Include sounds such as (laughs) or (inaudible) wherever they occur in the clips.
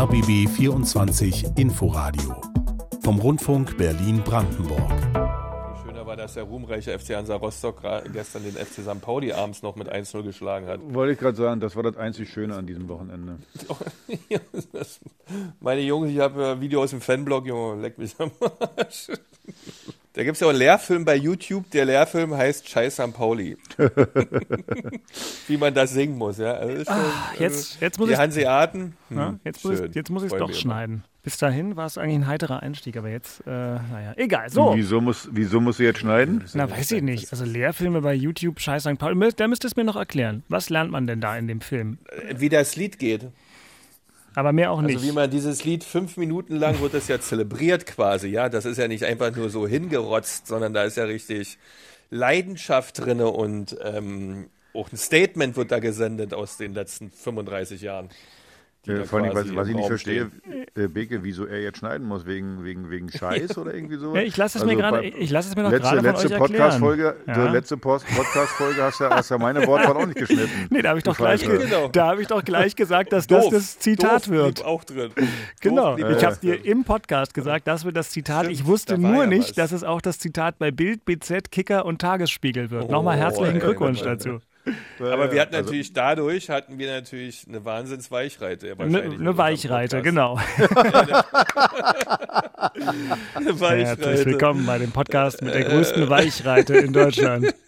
RBB 24 Inforadio vom Rundfunk Berlin-Brandenburg. Wie schöner war, dass der ruhmreiche FC Hansa Rostock gestern den FC St. Pauli abends noch mit 1-0 geschlagen hat. Wollte ich gerade sagen, das war das einzig Schöne an diesem Wochenende. (laughs) Meine Jungs, ich habe ein Video aus dem Fanblog, Junge, leck mich am Arsch. Da gibt es ja auch einen Lehrfilm bei YouTube. Der Lehrfilm heißt Scheiß St. Pauli. (laughs) Wie man das singen muss, ja. Also schon, Ach, jetzt, also jetzt muss die ich, Hanseaten. Hm, ja, jetzt muss ich, jetzt muss ich es doch schneiden. Bis dahin war es eigentlich ein heiterer Einstieg, aber jetzt, äh, naja, egal. So. Wieso muss, wieso muss sie jetzt schneiden? Na, weiß ich nicht. Also Lehrfilme bei YouTube, Scheiß St. Pauli, da müsst ihr es mir noch erklären. Was lernt man denn da in dem Film? Wie das Lied geht. Aber mehr auch nicht. Also wie man dieses Lied fünf Minuten lang wird das ja zelebriert quasi, ja. Das ist ja nicht einfach nur so hingerotzt, sondern da ist ja richtig Leidenschaft drinne und ähm, auch ein Statement wird da gesendet aus den letzten 35 Jahren. Äh, vor allem, was, was ich nicht verstehe, äh, Beke, wieso er jetzt schneiden muss, wegen, wegen, wegen (laughs) Scheiß oder irgendwie so. Ja, ich lasse es, also mir gerade, ich lasse es mir noch letzte, gerade von letzte Podcast-Folge, ja. Letzte Podcast-Folge hast ja, hast ja meine Wortwahl auch nicht (laughs) geschnitten. Nee, da habe ich, doch gleich, genau. da hab ich doch gleich gesagt, dass das das Zitat Doof wird. auch drin. Genau, ich habe dir im Podcast gesagt, das wird das Zitat. Stimmt, ich wusste nur ja nicht, was. dass es auch das Zitat bei Bild, BZ, Kicker und Tagesspiegel wird. Nochmal herzlichen ey, Glückwunsch ey, ey. Aber wir hatten Also- natürlich dadurch hatten wir natürlich eine Wahnsinnsweichreite. Ja, Eine ne Weichreite, genau. (laughs) (laughs) Eine Herzlich Weichreite. willkommen bei dem Podcast mit der größten Weichreite in Deutschland. (laughs)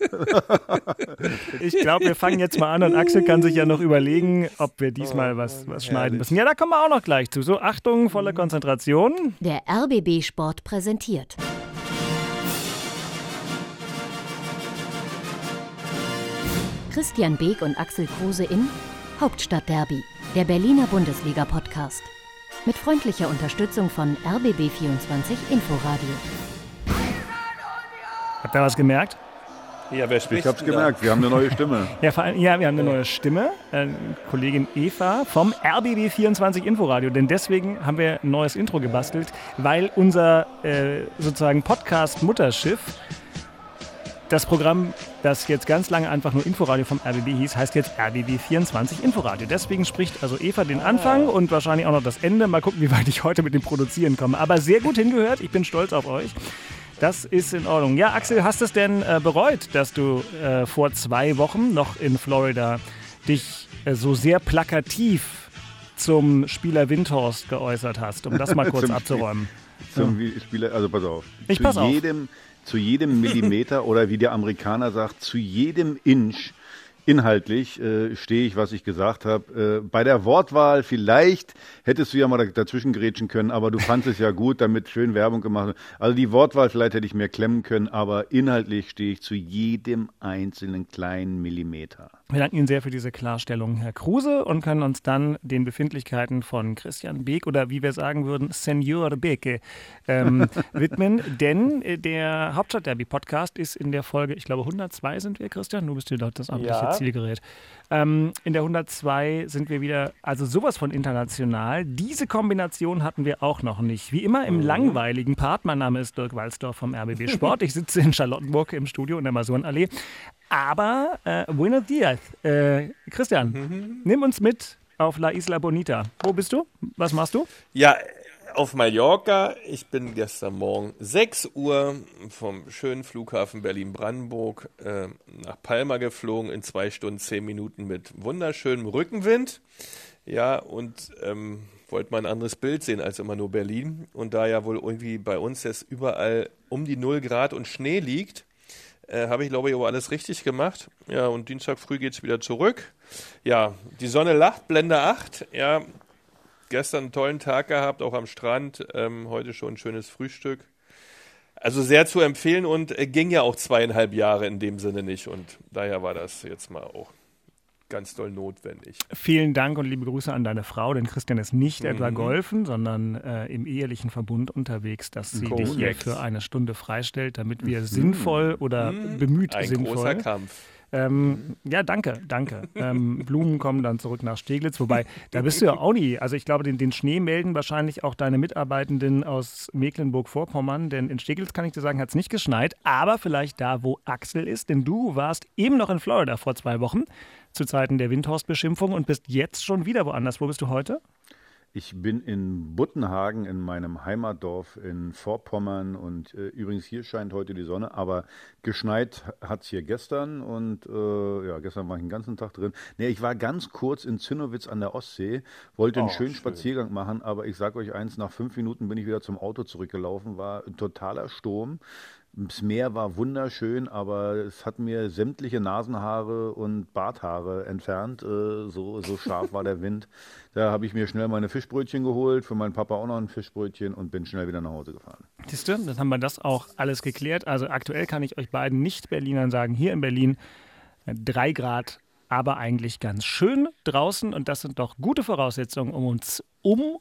Ich glaube, wir fangen jetzt mal an und Axel kann sich ja noch überlegen, ob wir diesmal was, was schneiden müssen. Ja, da kommen wir auch noch gleich zu. So, Achtung, volle Konzentration. Der RBB Sport präsentiert. Christian Beek und Axel Kruse in Hauptstadtderby, der Berliner Bundesliga-Podcast. Mit freundlicher Unterstützung von RBB24 Inforadio. Habt ihr was gemerkt? Ja, wer spricht Ich hab's da? gemerkt, wir haben eine neue Stimme. (laughs) Ja, vor allem, ja, wir haben eine neue Stimme, äh, Kollegin Eva vom RBB24 Inforadio. Denn deswegen haben wir ein neues Intro gebastelt, weil unser äh, sozusagen Podcast-Mutterschiff, das Programm, das jetzt ganz lange einfach nur Inforadio vom RBB hieß, heißt jetzt RBB24 Inforadio. Deswegen spricht also Eva den Anfang und wahrscheinlich auch noch das Ende. Mal gucken, wie weit ich heute mit dem Produzieren komme. Aber sehr gut hingehört. Ich bin stolz auf euch. Das ist in Ordnung. Ja, Axel, hast du es denn äh, bereut, dass du äh, vor zwei Wochen noch in Florida dich äh, so sehr plakativ zum Spieler Windhorst geäußert hast, um das mal (laughs) kurz Zum abzuräumen? Zum Spieler, also pass auf. Ich zu pass auf. jedem, Zu jedem Millimeter (laughs) oder wie der Amerikaner sagt, zu jedem Inch inhaltlich äh, stehe ich, was ich gesagt habe. Äh, bei der Wortwahl vielleicht hättest du ja mal da- dazwischen gerätschen können, aber du fandest es ja gut, damit schön Werbung gemacht. wird. Also die Wortwahl vielleicht hätte ich mehr klemmen können, aber inhaltlich stehe ich zu jedem einzelnen kleinen Millimeter. Wir danken Ihnen sehr für diese Klarstellung, Herr Kruse, und können uns dann den Befindlichkeiten von Christian Beek oder wie wir sagen würden, Senior Beke ähm, (laughs) widmen. Denn äh, der Hauptstadt-Derby-Podcast ist in der Folge, ich glaube 102 sind wir, Christian, du bist hier dort das amtliche Ja. Zielgerät. Ähm, in der 102 sind wir wieder, also sowas von international. Diese Kombination hatten wir auch noch nicht. Wie immer im langweiligen Part. Mein Name ist Dirk Walzdorf vom RBB (laughs) Sport. Ich sitze in Charlottenburg im Studio in der Masurenallee. Aber äh, buenos dias. Äh, Christian, nimm uns mit auf La Isla Bonita. Wo bist du? Was machst du? Ja, auf Mallorca. Ich bin gestern Morgen 6 Uhr vom schönen Flughafen Berlin-Brandenburg äh, nach Palma geflogen in zwei Stunden, zehn Minuten mit wunderschönem Rückenwind. Ja, und ähm, wollte mal ein anderes Bild sehen als immer nur Berlin. Und da ja wohl irgendwie bei uns jetzt überall um die 0 Grad und Schnee liegt, äh, habe ich, glaube ich, aber alles richtig gemacht. Ja, und Dienstag früh geht's wieder zurück. Ja, die Sonne lacht, Blende 8. Ja, gestern einen tollen Tag gehabt, auch am Strand. Ähm, heute schon ein schönes Frühstück. Also sehr zu empfehlen und äh, ging ja auch zweieinhalb Jahre in dem Sinne nicht. Und daher war das jetzt mal auch ganz doll notwendig. Vielen Dank und liebe Grüße an deine Frau, denn Christian ist nicht etwa golfen, sondern äh, im ehelichen Verbund unterwegs, dass sie dich hier für eine Stunde freistellt, damit wir sinnvoll oder bemüht Ein sinnvoll großer Kampf. Ähm, ja, danke, danke. Ähm, Blumen kommen dann zurück nach Steglitz, wobei, da bist du ja auch nie. Also ich glaube, den, den Schnee melden wahrscheinlich auch deine Mitarbeitenden aus Mecklenburg-Vorpommern, denn in Steglitz, kann ich dir sagen, hat es nicht geschneit, aber vielleicht da, wo Axel ist, denn du warst eben noch in Florida vor zwei Wochen zu Zeiten der Windhorst-Beschimpfung und bist jetzt schon wieder woanders. Wo bist du heute? Ich bin in Buttenhagen in meinem Heimatdorf in Vorpommern und äh, übrigens hier scheint heute die Sonne, aber geschneit hat es hier gestern und äh, ja, gestern war ich den ganzen Tag drin. Nee, ich war ganz kurz in Zinnowitz an der Ostsee, wollte einen Oh, schönen schön. Spaziergang machen, aber ich sag euch eins, nach fünf Minuten bin ich wieder zum Auto zurückgelaufen, war ein totaler Sturm. Das Meer war wunderschön, aber es hat mir sämtliche Nasenhaare und Barthaare entfernt. Äh, So, so scharf war der Wind. (laughs) Da habe ich mir schnell meine Fischbrötchen geholt, für meinen Papa auch noch ein Fischbrötchen und bin schnell wieder nach Hause gefahren. Siehst du, dann haben wir das auch alles geklärt. Also aktuell kann ich euch beiden Nicht-Berlinern sagen, hier in Berlin äh, drei Grad, aber eigentlich ganz schön draußen. Und das sind doch gute Voraussetzungen, um uns um,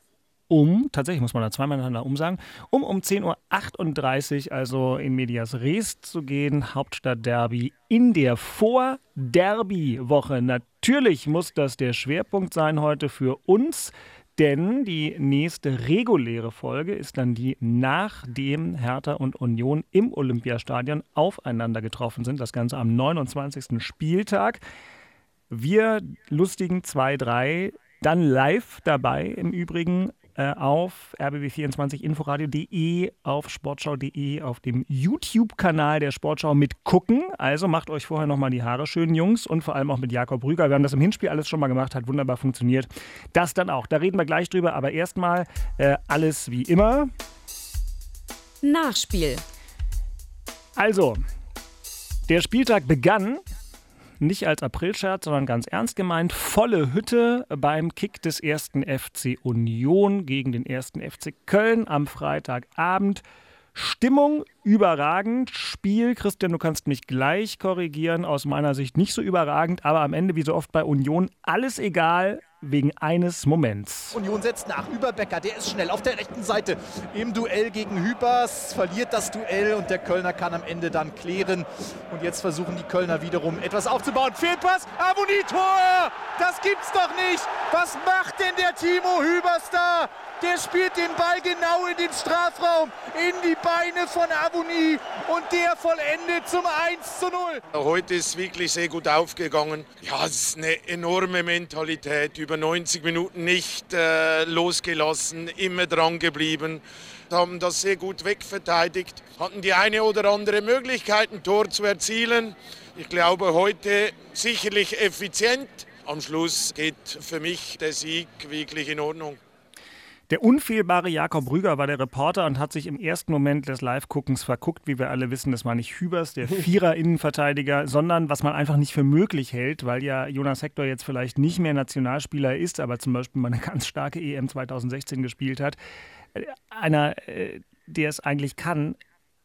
um, tatsächlich muss man da zweimal miteinander umsagen, um um 10.38 Uhr, also in Medias Res zu gehen, Hauptstadt-Derby in der Vor-Derby-Woche. Natürlich muss das der Schwerpunkt sein heute für uns. Denn die nächste reguläre Folge ist dann die, nachdem Hertha und Union im Olympiastadion aufeinander getroffen sind. Das Ganze am 29. Spieltag. Wir lustigen 2-3 dann live dabei im Übrigen äh, auf rbb24inforadio.de, auf sportschau.de, auf dem YouTube-Kanal der Sportschau mit gucken. Also macht euch vorher nochmal die Haare schön, Jungs, und vor allem auch mit Jakob Rüger. Wir haben das im Hinspiel alles schon mal gemacht, hat wunderbar funktioniert. Das dann auch. Da reden wir gleich drüber, aber erstmal äh, alles wie immer. Nachspiel. Also, der Spieltag begann nicht als Aprilscherz, sondern ganz ernst gemeint. Volle Hütte beim Kick des ersten FC Union gegen den ersten FC Köln am Freitagabend. Stimmung überragend. Spiel, Christian, du kannst mich gleich korrigieren, aus meiner Sicht nicht so überragend, aber am Ende, wie so oft bei Union, alles egal wegen eines Moments. Union setzt nach über Becker, der ist schnell auf der rechten Seite im Duell gegen Hübers, verliert das Duell und der Kölner kann am Ende dann klären. Und jetzt versuchen die Kölner wiederum etwas aufzubauen. Fehlpass, Aboni Tor! Das gibt's doch nicht! Was macht denn der Timo Hübers da? Der spielt den Ball genau in den Strafraum, in die Beine von Aboni und der vollendet zum 1 zu 0. Heute ist wirklich sehr gut aufgegangen. Ja, es ist eine enorme Mentalität. Über 90 Minuten nicht äh, losgelassen, immer dran geblieben. Haben das sehr gut wegverteidigt. Hatten die eine oder andere Möglichkeit, ein Tor zu erzielen. Ich glaube, heute sicherlich effizient. Am Schluss geht für mich der Sieg wirklich in Ordnung. Der unfehlbare Jakob Rüger war der Reporter und hat sich im ersten Moment des Live-Guckens verguckt. Wie wir alle wissen, das war nicht Hübers, der (laughs) Vierer-Innenverteidiger, sondern was man einfach nicht für möglich hält, weil ja Jonas Hector jetzt vielleicht nicht mehr Nationalspieler ist, aber zum Beispiel mal eine ganz starke EM 2016 gespielt hat. Äh, Einer, äh, der es eigentlich kann,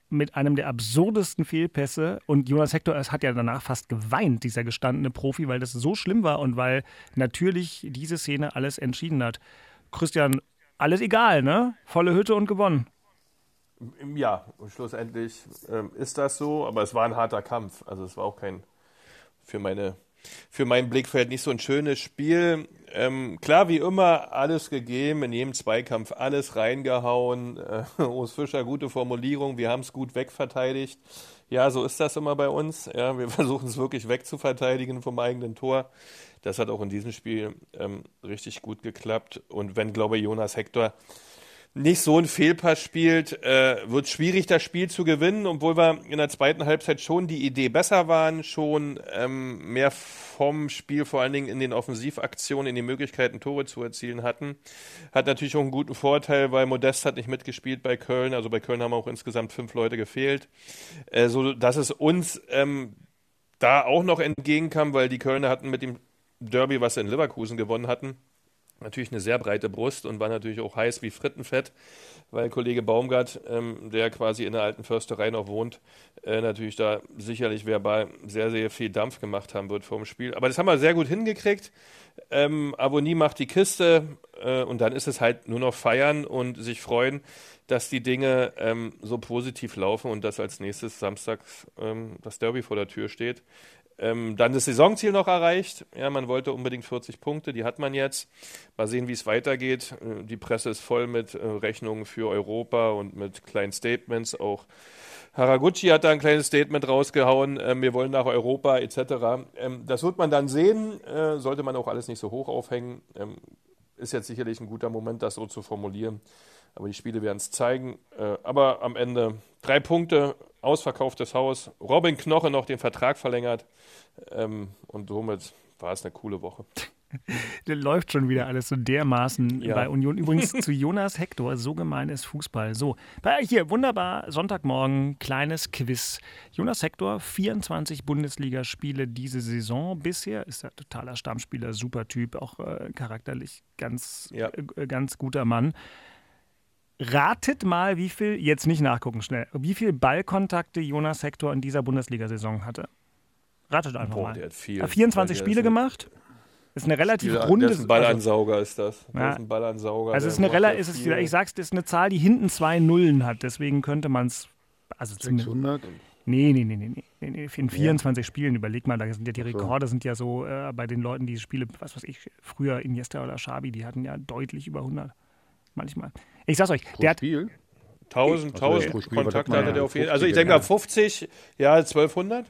mit einem der absurdesten Fehlpässe. Und Jonas Hector es hat ja danach fast geweint, dieser gestandene Profi, weil das so schlimm war und weil natürlich diese Szene alles entschieden hat. Christian, alles egal, ne? Volle Hütte und gewonnen. Ja, und schlussendlich ähm, ist das so, aber es war ein harter Kampf. Also es war auch kein für meine für mein Blickfeld nicht so ein schönes Spiel. Ähm, klar, wie immer, alles gegeben, in jedem Zweikampf alles reingehauen. Äh, (laughs) Urs Fischer, gute Formulierung, wir haben es gut wegverteidigt. Ja, so ist das immer bei uns. Ja, wir (laughs) versuchen es wirklich wegzuverteidigen vom eigenen Tor. Das hat auch in diesem Spiel ähm, richtig gut geklappt. Und wenn, glaube ich, Jonas Hector nicht so ein Fehlpass spielt, äh, wird schwierig, das Spiel zu gewinnen, obwohl wir in der zweiten Halbzeit schon die Idee besser waren, schon ähm, mehr vom Spiel, vor allen Dingen in den Offensivaktionen, in den Möglichkeiten, Tore zu erzielen hatten. Hat natürlich auch einen guten Vorteil, weil Modest hat nicht mitgespielt bei Köln, also bei Köln haben auch insgesamt fünf Leute gefehlt, äh, so dass es uns ähm, da auch noch entgegenkam, weil die Kölner hatten mit dem Derby, was sie in Leverkusen gewonnen hatten, natürlich eine sehr breite Brust und war natürlich auch heiß wie Frittenfett, weil Kollege Baumgart, ähm, der quasi in der alten Försterei noch wohnt, äh, natürlich da sicherlich verbal sehr, sehr viel Dampf gemacht haben wird vor dem Spiel. Aber das haben wir sehr gut hingekriegt. Ähm, Avonie macht die Kiste äh, und dann ist es halt nur noch feiern und sich freuen, dass die Dinge ähm, so positiv laufen und dass als nächstes Samstag ähm, das Derby vor der Tür steht. Ähm, dann das Saisonziel noch erreicht. Ja, man wollte unbedingt 40 Punkte, die hat man jetzt. Mal sehen, wie es weitergeht. Äh, Die Presse ist voll mit äh, Rechnungen für Europa und mit kleinen Statements. Auch Haraguchi hat da ein kleines Statement rausgehauen. Ähm, wir wollen nach Europa etc. Ähm, das wird man dann sehen. Äh, sollte man auch alles nicht so hoch aufhängen. Ähm, ist jetzt sicherlich ein guter Moment, das so zu formulieren. Aber die Spiele werden es zeigen. Äh, aber am Ende drei Punkte, ausverkauftes Haus. Robin Knoche noch den Vertrag verlängert. Ähm, und somit war es eine coole Woche. (laughs) läuft schon wieder alles so dermaßen ja. bei Union. Übrigens zu Jonas Hector, so gemein ist Fußball. So, hier, wunderbar, Sonntagmorgen, kleines Quiz. Jonas Hector, 24 Bundesligaspiele diese Saison bisher, ist ein totaler Stammspieler, super Typ, auch äh, charakterlich ganz, ja. äh, ganz guter Mann. Ratet mal, wie viel, jetzt nicht nachgucken schnell, wie viel Ballkontakte Jonas Hector in dieser Bundesliga-Saison hatte. Ratet einfach Boah, mal. Der hat viel. 24 Spiele gemacht. Das ist eine relativ Spiel, runde. Das ist ein Ballansauger, ist das. Ja. Das ist ein Ballansauger. Also, es ist eine relativ, ist es, ich sag's, das ist eine Zahl, die hinten zwei Nullen hat. Deswegen könnte man es. Also 600? Nee, nee, nee, nee, nee. nee. In 24 ja. Spielen, überleg mal, da sind ja die Rekorde, sind ja so äh, bei den Leuten, die Spiele, was weiß ich, früher Iniesta oder Schabi, die hatten ja deutlich über 100. Manchmal. Ich sag's euch, Pro der Spiel? hat. 1000, 1000 Kontakte hatte der auf jeden Fall. Also ich denke mal 50, ja, 1200.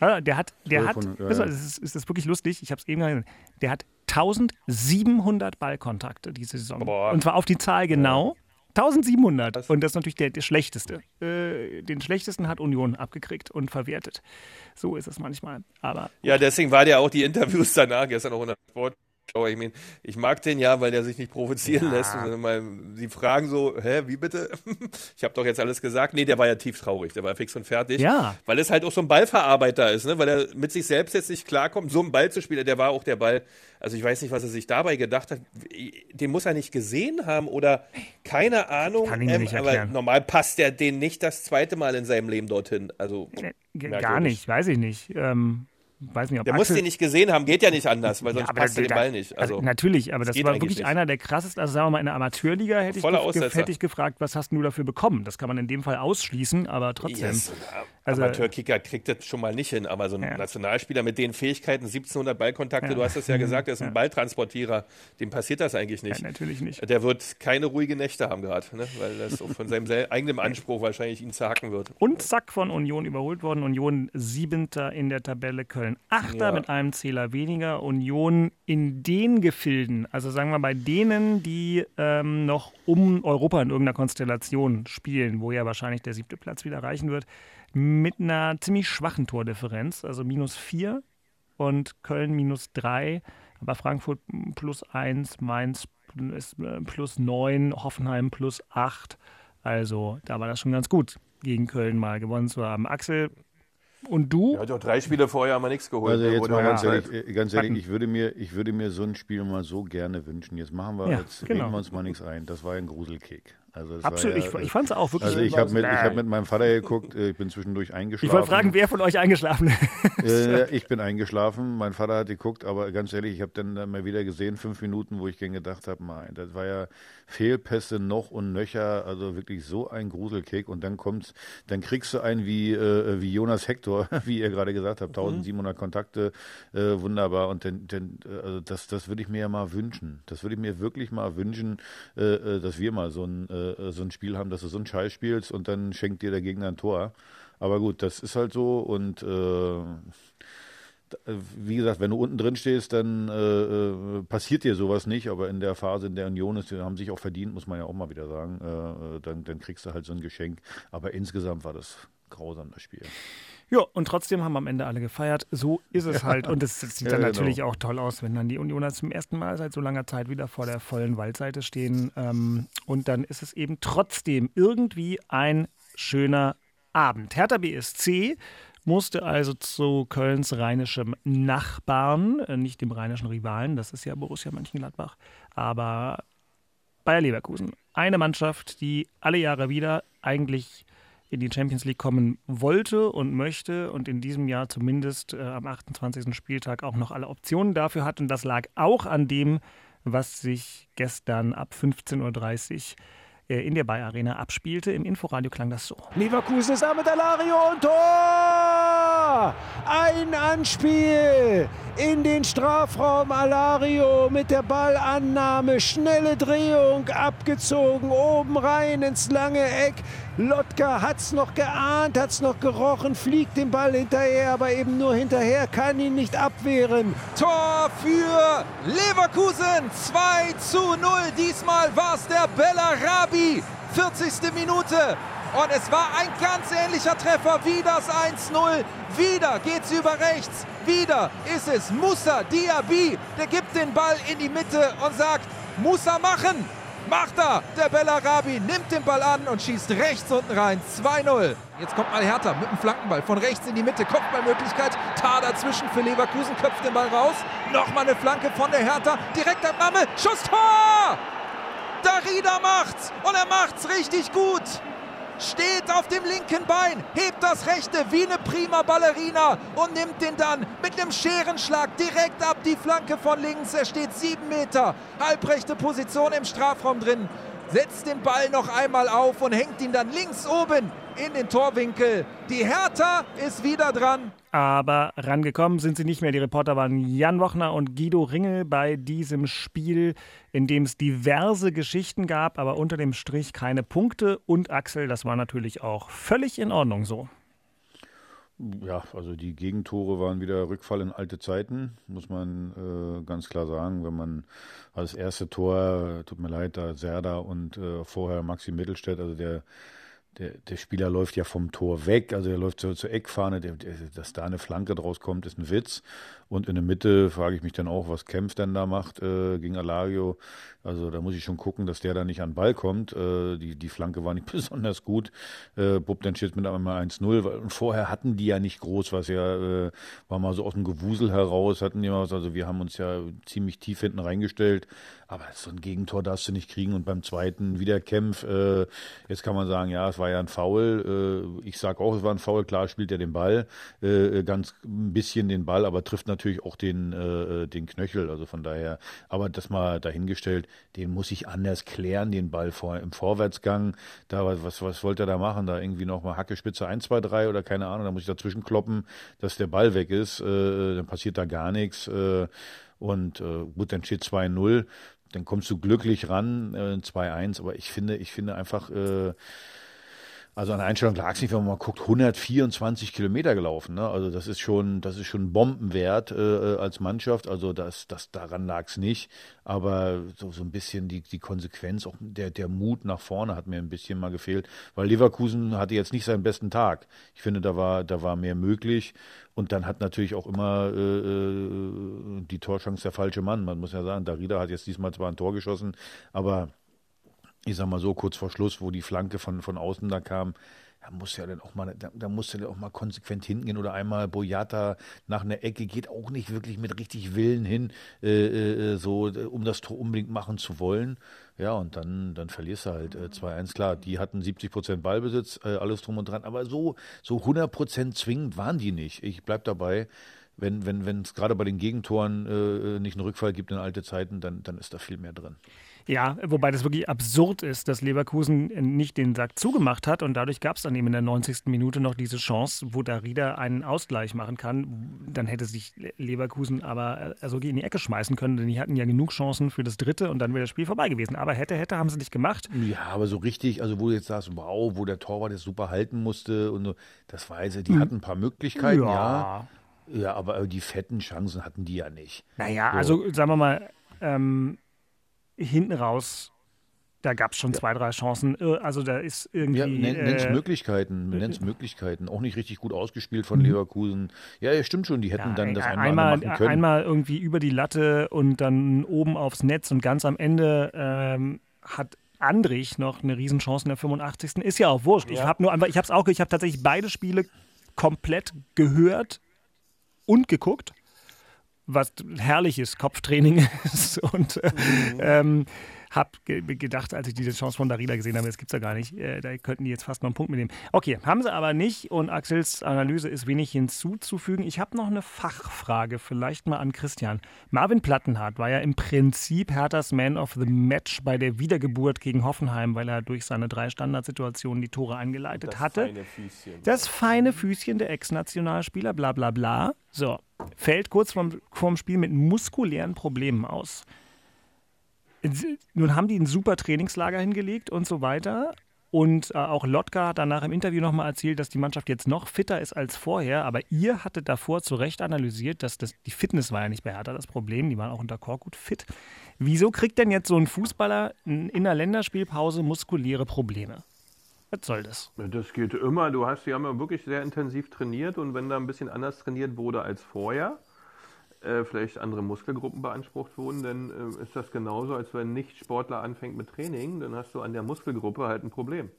Ja. Der hat, der 1200, hat, ja. das ist, ist das wirklich lustig, ich habe es eben gesagt, der hat 1700 Ballkontakte diese Saison. Boah. Und zwar auf die Zahl genau. 1700. Und das ist natürlich der, der schlechteste. Äh, den schlechtesten hat Union abgekriegt und verwertet. So ist es manchmal. Aber ja, deswegen war der auch die Interviews danach gestern noch 100 Sport ich, mein, ich mag den ja, weil der sich nicht provozieren ja. lässt. Die fragen so, hä, wie bitte? (laughs) Ich habe doch jetzt alles gesagt. Nee, der war ja tief traurig, der war fix und fertig. Ja. Weil es halt auch so ein Ballverarbeiter ist, ne? weil er mit sich selbst jetzt nicht klarkommt, so einen Ball zu spielen. Der war auch der Ball, also ich weiß nicht, was er sich dabei gedacht hat. Den muss er nicht gesehen haben oder keine Ahnung. Kann ich ähm, nicht erklären. Aber normal passt der den nicht das zweite Mal in seinem Leben dorthin. Also gar nicht, weiß ich nicht. Ähm weiß nicht, ob Der Axel, muss den nicht gesehen haben, geht ja nicht anders, weil sonst ja, passt der, den Ball nicht. Also, also natürlich, aber das, das war wirklich nicht. einer der krassesten. Also sagen wir mal, in der Amateurliga hätte ich, hätte ich gefragt, was hast du dafür bekommen? Das kann man in dem Fall ausschließen, aber trotzdem. Yes. Also, Amateurkicker kriegt das schon mal nicht hin, aber so ein ja. Nationalspieler mit den Fähigkeiten, 1700 Ballkontakte, ja. du hast es ja mhm. gesagt, der ist ein Balltransportierer, dem passiert das eigentlich nicht. natürlich nicht. Der wird keine ruhige Nächte haben gerade, ne? weil das von seinem eigenen Anspruch wahrscheinlich ihn zerhacken wird. Und zack, von Union überholt worden. Union siebenter in der Tabelle, Köln achter mit einem Zähler weniger. Union in den Gefilden, also sagen wir bei denen, die ähm, noch um Europa in irgendeiner Konstellation spielen, wo ja wahrscheinlich der siebte Platz wieder reichen wird, mit einer ziemlich schwachen Tordifferenz, also minus vier und Köln minus drei, aber Frankfurt plus eins, Mainz äh, plus neun, Hoffenheim plus acht. Also da war das schon ganz gut, gegen Köln mal gewonnen zu haben. Axel, und du? Er hat doch drei Spiele vorher haben wir nichts geholt. Also jetzt mal ganz ehrlich, ganz ehrlich ich, würde mir, ich würde mir so ein Spiel mal so gerne wünschen. Jetzt machen wir, ja, jetzt genau. reden wir uns mal nichts ein. Das war ein Gruselkick. Also Absolut, ja, ich, ich fand es auch wirklich. Also ich habe mit, hab mit meinem Vater geguckt, äh, ich bin zwischendurch eingeschlafen. Ich wollte fragen, wer von euch eingeschlafen ist. Äh, ich bin eingeschlafen, mein Vater hat geguckt, aber ganz ehrlich, ich habe dann mal wieder gesehen, fünf Minuten, wo ich gedacht habe, mein, das war ja Fehlpässe noch und nöcher, also wirklich so ein Gruselkick und dann kommt's, dann kriegst du einen wie, äh, wie Jonas Hector, (laughs) wie ihr gerade gesagt habt, 1700 mhm. Kontakte, äh, wunderbar und dann, dann äh, also das, das würde ich mir ja mal wünschen, das würde ich mir wirklich mal wünschen, äh, dass wir mal so ein äh, so ein Spiel haben, dass du so ein Scheiß spielst und dann schenkt dir der Gegner ein Tor. Aber gut, das ist halt so und äh, wie gesagt, wenn du unten drin stehst, dann äh, passiert dir sowas nicht, aber in der Phase, in der Union ist, haben sich auch verdient, muss man ja auch mal wieder sagen, äh, dann, dann kriegst du halt so ein Geschenk. Aber insgesamt war das grausam, das Spiel. Ja, und trotzdem haben am Ende alle gefeiert. So ist es halt. Und es (laughs) sieht ja, dann genau. natürlich auch toll aus, wenn dann die Unioner zum ersten Mal seit so langer Zeit wieder vor der vollen Waldseite stehen. Ähm, und dann ist es eben trotzdem irgendwie ein schöner Abend. Hertha BSC musste also zu Kölns rheinischem Nachbarn, äh, nicht dem rheinischen Rivalen, das ist ja Borussia Mönchengladbach, aber Bayer Leverkusen. Eine Mannschaft, die alle Jahre wieder eigentlich in die Champions League kommen wollte und möchte und in diesem Jahr zumindest äh, am 28. Spieltag auch noch alle Optionen dafür hat. Und das lag auch an dem, was sich gestern ab 15.30 Uhr äh, in der Bayer Arena abspielte. Im Inforadio klang das so. Leverkusen ist mit Alario und! Tor! Ein Anspiel in den Strafraum. Alario mit der Ballannahme. Schnelle Drehung abgezogen. Oben rein ins lange Eck. Lotka hat's noch geahnt, hat's noch gerochen, fliegt den Ball hinterher, aber eben nur hinterher, kann ihn nicht abwehren. Tor für Leverkusen. 2 zu 0. Diesmal war es der Bellarabi. 40. Minute. Und es war ein ganz ähnlicher Treffer wie das 1-0. Wieder geht's über rechts. Wieder ist es Musa Diaby. Der gibt den Ball in die Mitte und sagt, Musa machen. Macht er. Der Bellarabi nimmt den Ball an und schießt rechts unten rein. 2-0. Jetzt kommt mal Hertha mit dem Flankenball von rechts in die Mitte. Kopfballmöglichkeit. Tar dazwischen für Leverkusen. Köpft den Ball raus. Nochmal eine Flanke von der Hertha. Direktabnahme. Schuss Tor! Darida macht's. Und er macht's richtig gut steht auf dem linken Bein, hebt das rechte wie eine prima Ballerina und nimmt den dann mit einem Scherenschlag direkt ab die Flanke von links. Er steht sieben Meter, halbrechte Position im Strafraum drin, setzt den Ball noch einmal auf und hängt ihn dann links oben in den Torwinkel. Die Hertha ist wieder dran. Aber rangekommen sind sie nicht mehr. Die Reporter waren Jan Wochner und Guido Ringel bei diesem Spiel, in dem es diverse Geschichten gab, aber unter dem Strich keine Punkte. Und Axel, das war natürlich auch völlig in Ordnung so. Ja, also die Gegentore waren wieder Rückfall in alte Zeiten, muss man äh, ganz klar sagen. Wenn man als erste Tor, tut mir leid, da Serda und äh, vorher Maxi Mittelstädt, also der der, der Spieler läuft ja vom Tor weg, also er läuft zur, zur Eckfahne, der, der, dass da eine Flanke draus kommt, ist ein Witz. Und in der Mitte frage ich mich dann auch, was Kempf denn da macht äh, gegen Alario. Also da muss ich schon gucken, dass der da nicht an den Ball kommt. Äh, die, die Flanke war nicht (laughs) besonders gut. Äh, Bub dann steht mit einmal 1-0. Und vorher hatten die ja nicht groß, was ja äh, war mal so aus dem Gewusel heraus, hatten die mal was. Also wir haben uns ja ziemlich tief hinten reingestellt. Aber so ein Gegentor darfst du nicht kriegen. Und beim zweiten wieder Kempf. Äh, jetzt kann man sagen, ja, es war ja ein Foul. Äh, ich sage auch, es war ein Foul. Klar spielt er den Ball. Äh, ganz ein bisschen den Ball, aber trifft natürlich auch den, äh, den Knöchel. Also von daher, aber das mal dahingestellt den muss ich anders klären, den Ball vor, im Vorwärtsgang. Da, was, was wollte er da machen? Da irgendwie nochmal Hackespitze 1, 2, 3 oder keine Ahnung, da muss ich dazwischen kloppen, dass der Ball weg ist. Äh, dann passiert da gar nichts. Äh, und äh, gut, dann steht 2-0. Dann kommst du glücklich ran, äh, 2-1. Aber ich finde, ich finde einfach, äh, also an der Einstellung lag es nicht, wenn man mal guckt, 124 Kilometer gelaufen. Ne? Also das ist schon, das ist schon Bombenwert äh, als Mannschaft. Also das, das daran lag es nicht. Aber so, so ein bisschen die, die Konsequenz, auch der, der Mut nach vorne hat mir ein bisschen mal gefehlt, weil Leverkusen hatte jetzt nicht seinen besten Tag. Ich finde, da war, da war mehr möglich. Und dann hat natürlich auch immer äh, äh die Torchance der falsche Mann. Man muss ja sagen, Darida hat jetzt diesmal zwar ein Tor geschossen, aber ich sag mal so, kurz vor Schluss, wo die Flanke von, von außen da kam, da muss ja dann auch mal, da, da muss ja auch mal konsequent hingehen oder einmal Boyata nach einer Ecke geht auch nicht wirklich mit richtig Willen hin, äh, äh, so um das Tor unbedingt machen zu wollen. Ja, und dann, dann verlierst du halt äh, 2-1. Klar, die hatten 70 Prozent Ballbesitz, äh, alles drum und dran, aber so, so 100 Prozent zwingend waren die nicht. Ich bleib dabei. Wenn wenn wenn es gerade bei den Gegentoren äh, äh, nicht einen Rückfall gibt in alte Zeiten, dann, dann ist da viel mehr drin. Ja, wobei das wirklich absurd ist, dass Leverkusen nicht den Sack zugemacht hat und dadurch gab es dann eben in der 90. Minute noch diese Chance, wo Darida einen Ausgleich machen kann. Dann hätte sich Leverkusen aber also in die Ecke schmeißen können, denn die hatten ja genug Chancen für das dritte und dann wäre das Spiel vorbei gewesen. Aber hätte, hätte, haben sie nicht gemacht. Ja, aber so richtig, also wo du jetzt sagst, wow, wo der Torwart jetzt super halten musste und so, das weiß ich, die hm. hatten ein paar Möglichkeiten, ja. ja. Ja, aber die fetten Chancen hatten die ja nicht. Naja, so. also sagen wir mal, ähm, hinten raus, da gab es schon zwei, drei Chancen. Äh, also da ist irgendwie. Ja, nenn's äh, Möglichkeiten, nenn's Möglichkeiten. Auch nicht richtig gut ausgespielt von mhm. Leverkusen. Ja, ja, stimmt schon, die hätten ja, dann das einmal, einmal machen können. Einmal irgendwie über die Latte und dann oben aufs Netz und ganz am Ende ähm, hat Andrich noch eine Riesenchance in der 85. Ist ja auch wurscht. Ja. Ich habe nur einfach, ich habe es auch, ich habe tatsächlich beide Spiele komplett gehört und geguckt was herrliches Kopftraining (laughs) ist. Und äh, mhm. ähm, habe ge gedacht, als ich diese Chance von Darida gesehen habe, das gibt es ja gar nicht, äh, da könnten die jetzt fast noch einen Punkt mitnehmen. Okay, haben sie aber nicht und Axels Analyse ist wenig hinzuzufügen. Ich habe noch eine Fachfrage, vielleicht mal an Christian. Marvin Plattenhardt war ja im Prinzip Herthas Man of the Match bei der Wiedergeburt gegen Hoffenheim, weil er durch seine drei Standardsituationen die Tore eingeleitet Das hatte. feine Füßchen. Das feine Füßchen der Ex-Nationalspieler, bla bla bla. So, fällt kurz vorm, vorm Spiel mit muskulären Problemen aus. Nun haben die ein super Trainingslager hingelegt und so weiter. Und äh, auch Lotka hat danach im Interview nochmal erzählt, dass die Mannschaft jetzt noch fitter ist als vorher. Aber ihr hattet davor zu Recht analysiert, dass das, die Fitness war ja nicht bei Hertha das Problem. Die waren auch unter Korkut fit. Wieso kriegt denn jetzt so ein Fußballer in einer Länderspielpause muskuläre Probleme? Was soll das? Das geht immer. Du hast, die haben ja wirklich sehr intensiv trainiert und wenn da ein bisschen anders trainiert wurde als vorher, äh, vielleicht andere Muskelgruppen beansprucht wurden, dann äh, ist das genauso, als wenn ein Nicht-Sportler anfängt mit Training, dann hast du an der Muskelgruppe halt ein Problem.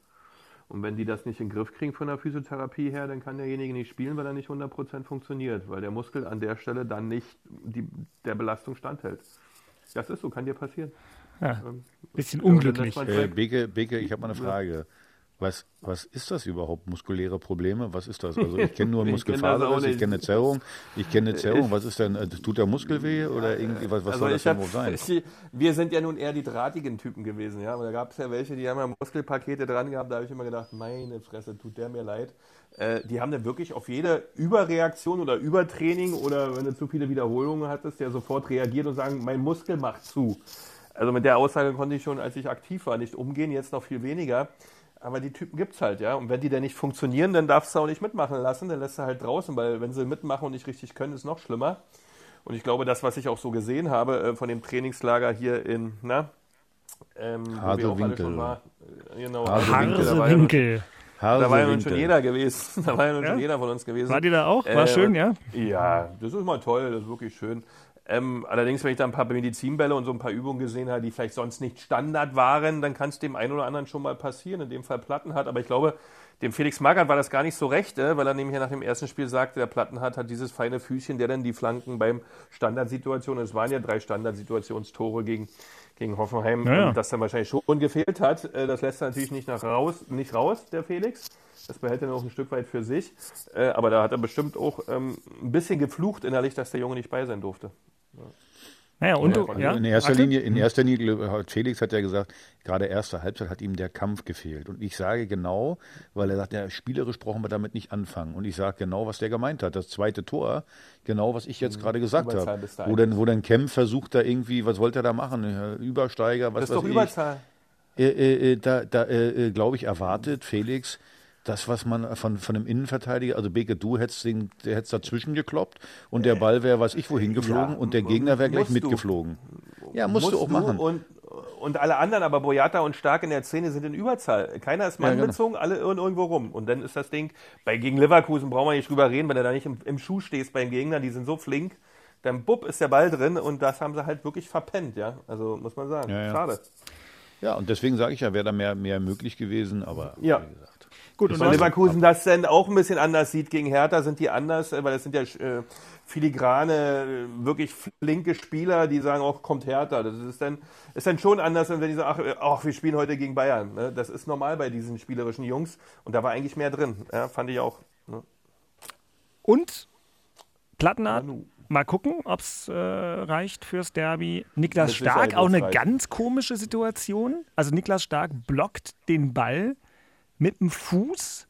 Und wenn die das nicht in den Griff kriegen von der Physiotherapie her, dann kann derjenige nicht spielen, weil er nicht 100% funktioniert, weil der Muskel an der Stelle dann nicht die, der Belastung standhält. Das ist so, kann dir passieren. Ja, Ähm, bisschen ja, unglücklich. Äh, Beke, Beke, ich habe mal eine Frage. Was, was ist das überhaupt? Muskuläre Probleme? Was ist das? Also ich kenne nur Muskelfaserriss, (laughs) ich kenne Zerrung, ich kenne Zerrung. Was ist denn, äh, tut der Muskel weh oder irgendwie, was, was Also soll das hab, sein? ich, (laughs) wir sind ja nun eher die drahtigen Typen gewesen, ja. Aber da gab es ja welche, die haben ja Muskelpakete dran gehabt, da habe ich immer gedacht, meine Fresse, tut der mir leid. Äh, die haben dann wirklich auf jede Überreaktion oder Übertraining oder wenn du zu viele Wiederholungen hattest, der sofort reagiert und sagen, mein Muskel macht zu. Also mit der Aussage konnte ich schon, als ich aktiv war, nicht umgehen, jetzt noch viel weniger. Aber die Typen gibt's halt, ja. Und wenn die dann nicht funktionieren, dann darfst du auch nicht mitmachen lassen, dann lässt du halt draußen, weil wenn sie mitmachen und nicht richtig können, ist noch schlimmer. Und ich glaube, das, was ich auch so gesehen habe äh, von dem Trainingslager hier in, na, ähm, wo wir auch alle Hasewinkel. schon waren. Äh, Genau, Hasewinkel, da war ja nun- Harsewinkel. Da war ja nun schon jeder gewesen. (laughs) Da war ja nun schon Ja? jeder von uns gewesen. War die da auch? War Äh, schön, ja? Ja, das ist mal toll, das ist wirklich schön. Ähm, allerdings, wenn ich da ein paar Medizinbälle und so ein paar Übungen gesehen habe, die vielleicht sonst nicht Standard waren, dann kann es dem einen oder anderen schon mal passieren, in dem Fall Platten hat. Aber ich glaube, dem Felix Magath war das gar nicht so recht, äh, weil er nämlich nach dem ersten Spiel sagte, der Platten hat, hat dieses feine Füßchen, der dann die Flanken beim Standardsituationen, es waren ja drei Standardsituationstore gegen, gegen Hoffenheim, Ja, ja. ähm, das dann wahrscheinlich schon gefehlt hat. Äh, das lässt er natürlich nicht, nach raus, nicht raus, der Felix. Das behält er noch ein Stück weit für sich. Äh, aber da hat er bestimmt auch ähm, ein bisschen geflucht innerlich, dass der Junge nicht bei sein durfte. Naja, und du, ja? in erster Axel? Linie, in erster Linie, hat Felix hat ja gesagt, gerade erste Halbzeit hat ihm der Kampf gefehlt. Und ich sage genau, weil er sagt, ja, spielerisch brauchen wir damit nicht anfangen. Und ich sage genau, was der gemeint hat. Das zweite Tor, genau was ich jetzt gerade gesagt habe. Wo dann, wo dann Kempf versucht da irgendwie, was wollte er da machen? Übersteiger, was Das ist doch weiß ich. Überzahl. Äh, äh, äh, da, da äh, äh, glaube ich, erwartet Felix das, was man von, von einem Innenverteidiger, also Beke, du hättest, den, der hättest dazwischen gekloppt und der Ball wäre, weiß ich, wohin geflogen Ja, und der Gegner wäre gleich musst du. mitgeflogen. Ja, musst, du auch machen. Und, und alle anderen, aber Boyata und Stark in der Szene sind in Überzahl. Keiner ist Ja, genau. mannbezogen, alle irren irgendwo rum. Und dann ist das Ding, bei gegen Leverkusen brauchen wir nicht drüber reden, wenn du da nicht im, im Schuh stehst beim Gegner, die sind so flink, dann bupp ist der Ball drin und das haben sie halt wirklich verpennt, ja. Also muss man sagen. Ja. Schade. Ja, und deswegen sage ich ja, wäre da mehr, mehr möglich gewesen, aber Ja. wie gesagt. Gut, und Weil Leverkusen das dann auch ein bisschen anders sieht gegen Hertha, sind die anders, äh, weil das sind ja äh, filigrane, äh, wirklich flinke Spieler, die sagen, auch kommt Hertha. Das ist dann, ist dann schon anders, wenn die sagen, ach, äh, ach, wir spielen heute gegen Bayern. Ne? Das ist normal bei diesen spielerischen Jungs und da war eigentlich mehr drin, ja, fand ich auch. Ne? und Plattenhardt, mal gucken, ob es äh, reicht fürs Derby. Niklas Stark, auch eine reichen. ganz komische Situation. Also Niklas Stark blockt den Ball mit dem Fuß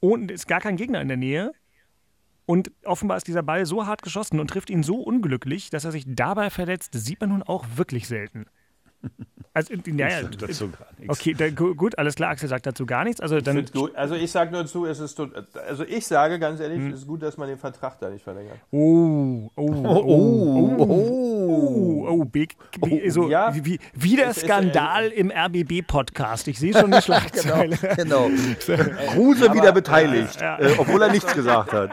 und ist gar kein Gegner in der Nähe. Und offenbar ist dieser Ball so hart geschossen und trifft ihn so unglücklich, dass er sich dabei verletzt. Sieht man nun auch wirklich selten. Also, naja, Ich dazu gar nichts. okay, da, gu- gut, alles klar. Axel sagt dazu gar nichts. Also dann, gut. Also ich sage nur zu, es ist also ich sage ganz ehrlich, Hm. es ist gut, dass man den Vertrag da nicht verlängert. Oh, oh, (laughs) oh, oh, oh, oh, big, big, so, ja. wie, wie, der Es ist, äh, Skandal im RBB-Podcast. Ich sehe schon eine (laughs) Schlagzeile. Genau. (laughs) Kruse wieder beteiligt, äh, obwohl er nichts gesagt hat.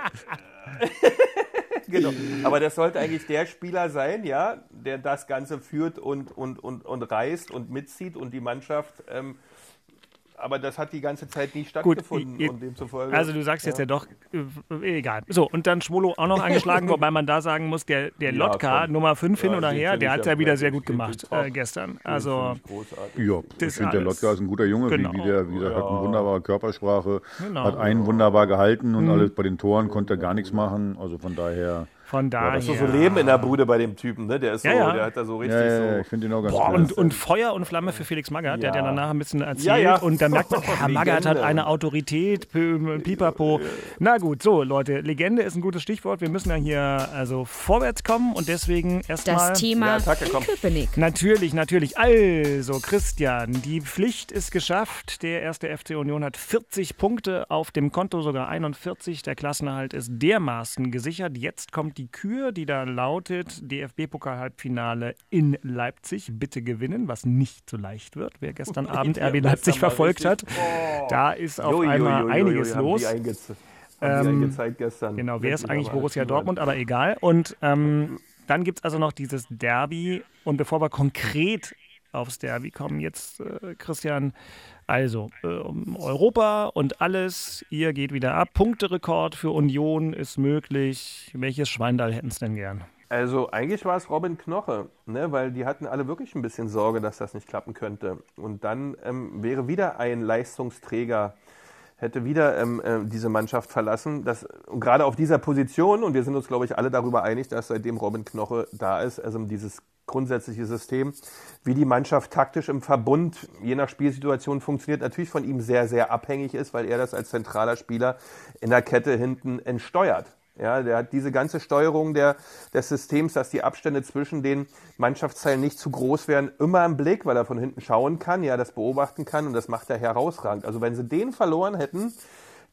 Genau. (laughs) Aber das sollte eigentlich der Spieler sein, ja, der das Ganze führt und, und, und, und reißt und mitzieht und die Mannschaft ähm, aber das hat die ganze Zeit nie stattgefunden. Gut, und demzufolge, also du sagst jetzt ja doch, äh, egal. So, und dann Schwolo auch noch angeschlagen, (laughs) wobei man da sagen muss, der, der Ja, Lotka, schon. Nummer 5 hin Ja, oder her, der hat ja wieder sehr der gut gemacht äh, gestern. Also, großartig. Ja, ich finde, der. Lotka ist ein guter Junge, Genau. wie, wie der, wie gesagt, hat eine wunderbare Körpersprache, Genau. hat einen wunderbar gehalten und alles bei den Toren konnte er gar nichts machen. Also von daher, von daher. Das ist so Leben in der Bude bei dem Typen, ne? Der ist so, Ja, ja. der hat da so richtig ja, ja, ja, so. ich finde ihn auch ganz Boah, und, und Feuer und Flamme für Felix Magath, der hat ja Ja. danach ein bisschen erzählt. Ja, ja. Und dann merkt (laughs) man, Herr Magath hat eine Autorität, Pipapo. Na gut, so Leute, Legende ist ein gutes Stichwort. Wir müssen ja hier also vorwärts kommen und deswegen erstmal. Das Thema Ja. Köpenick. Natürlich, natürlich. Also, Christian, die Pflicht ist geschafft. Der erste FC Union hat 40 Punkte auf dem Konto, sogar 41. Der Klassenerhalt ist dermaßen gesichert. Jetzt kommt die Kür, die da lautet: DFB-Pokal-Halbfinale in Leipzig. Bitte gewinnen, was nicht so leicht wird. Wer gestern (laughs) Abend RB Leipzig verfolgt hat, Oh. da ist auf Ui, ui, einmal ui, einiges los. Ähm. Genau, wer ist eigentlich Borussia Dortmund, aber egal. Und ähm, dann gibt es also noch dieses Derby. Und bevor wir konkret aufs Derby kommen, jetzt, äh, Christian, also äh, Europa und alles, ihr geht wieder ab. Punkterekord für Union ist möglich. Welches Schweindall hätten es denn gern? Also eigentlich war es Robin Knoche, ne, weil die hatten alle wirklich ein bisschen Sorge, dass das nicht klappen könnte. Und dann ähm, wäre wieder ein Leistungsträger, hätte wieder ähm, äh, diese Mannschaft verlassen. Das, gerade auf dieser Position, und wir sind uns, glaube ich, alle darüber einig, dass seitdem Robin Knoche da ist, also dieses grundsätzliche System, wie die Mannschaft taktisch im Verbund je nach Spielsituation funktioniert, natürlich von ihm sehr, sehr abhängig ist, weil er das als zentraler Spieler in der Kette hinten entsteuert. Ja, der hat diese ganze Steuerung der, des Systems, dass die Abstände zwischen den Mannschaftsteilen nicht zu groß werden, immer im Blick, weil er von hinten schauen kann, ja, das beobachten kann und das macht er herausragend. Also wenn sie den verloren hätten,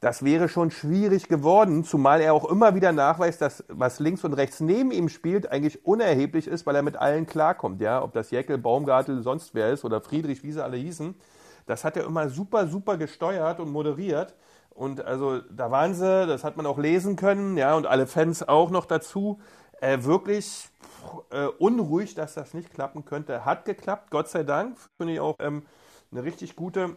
das wäre schon schwierig geworden, zumal er auch immer wieder nachweist, dass was links und rechts neben ihm spielt, eigentlich unerheblich ist, weil er mit allen klarkommt. Ja, ob das Jeckel, Baumgartel, sonst wer ist oder Friedrich, wie sie alle hießen, das hat er immer super, super gesteuert und moderiert. Und also da waren sie, das hat man auch lesen können, ja, und alle Fans auch noch dazu, äh, wirklich äh, unruhig, dass das nicht klappen könnte. Hat geklappt, Gott sei Dank. Finde ich auch ähm, eine richtig gute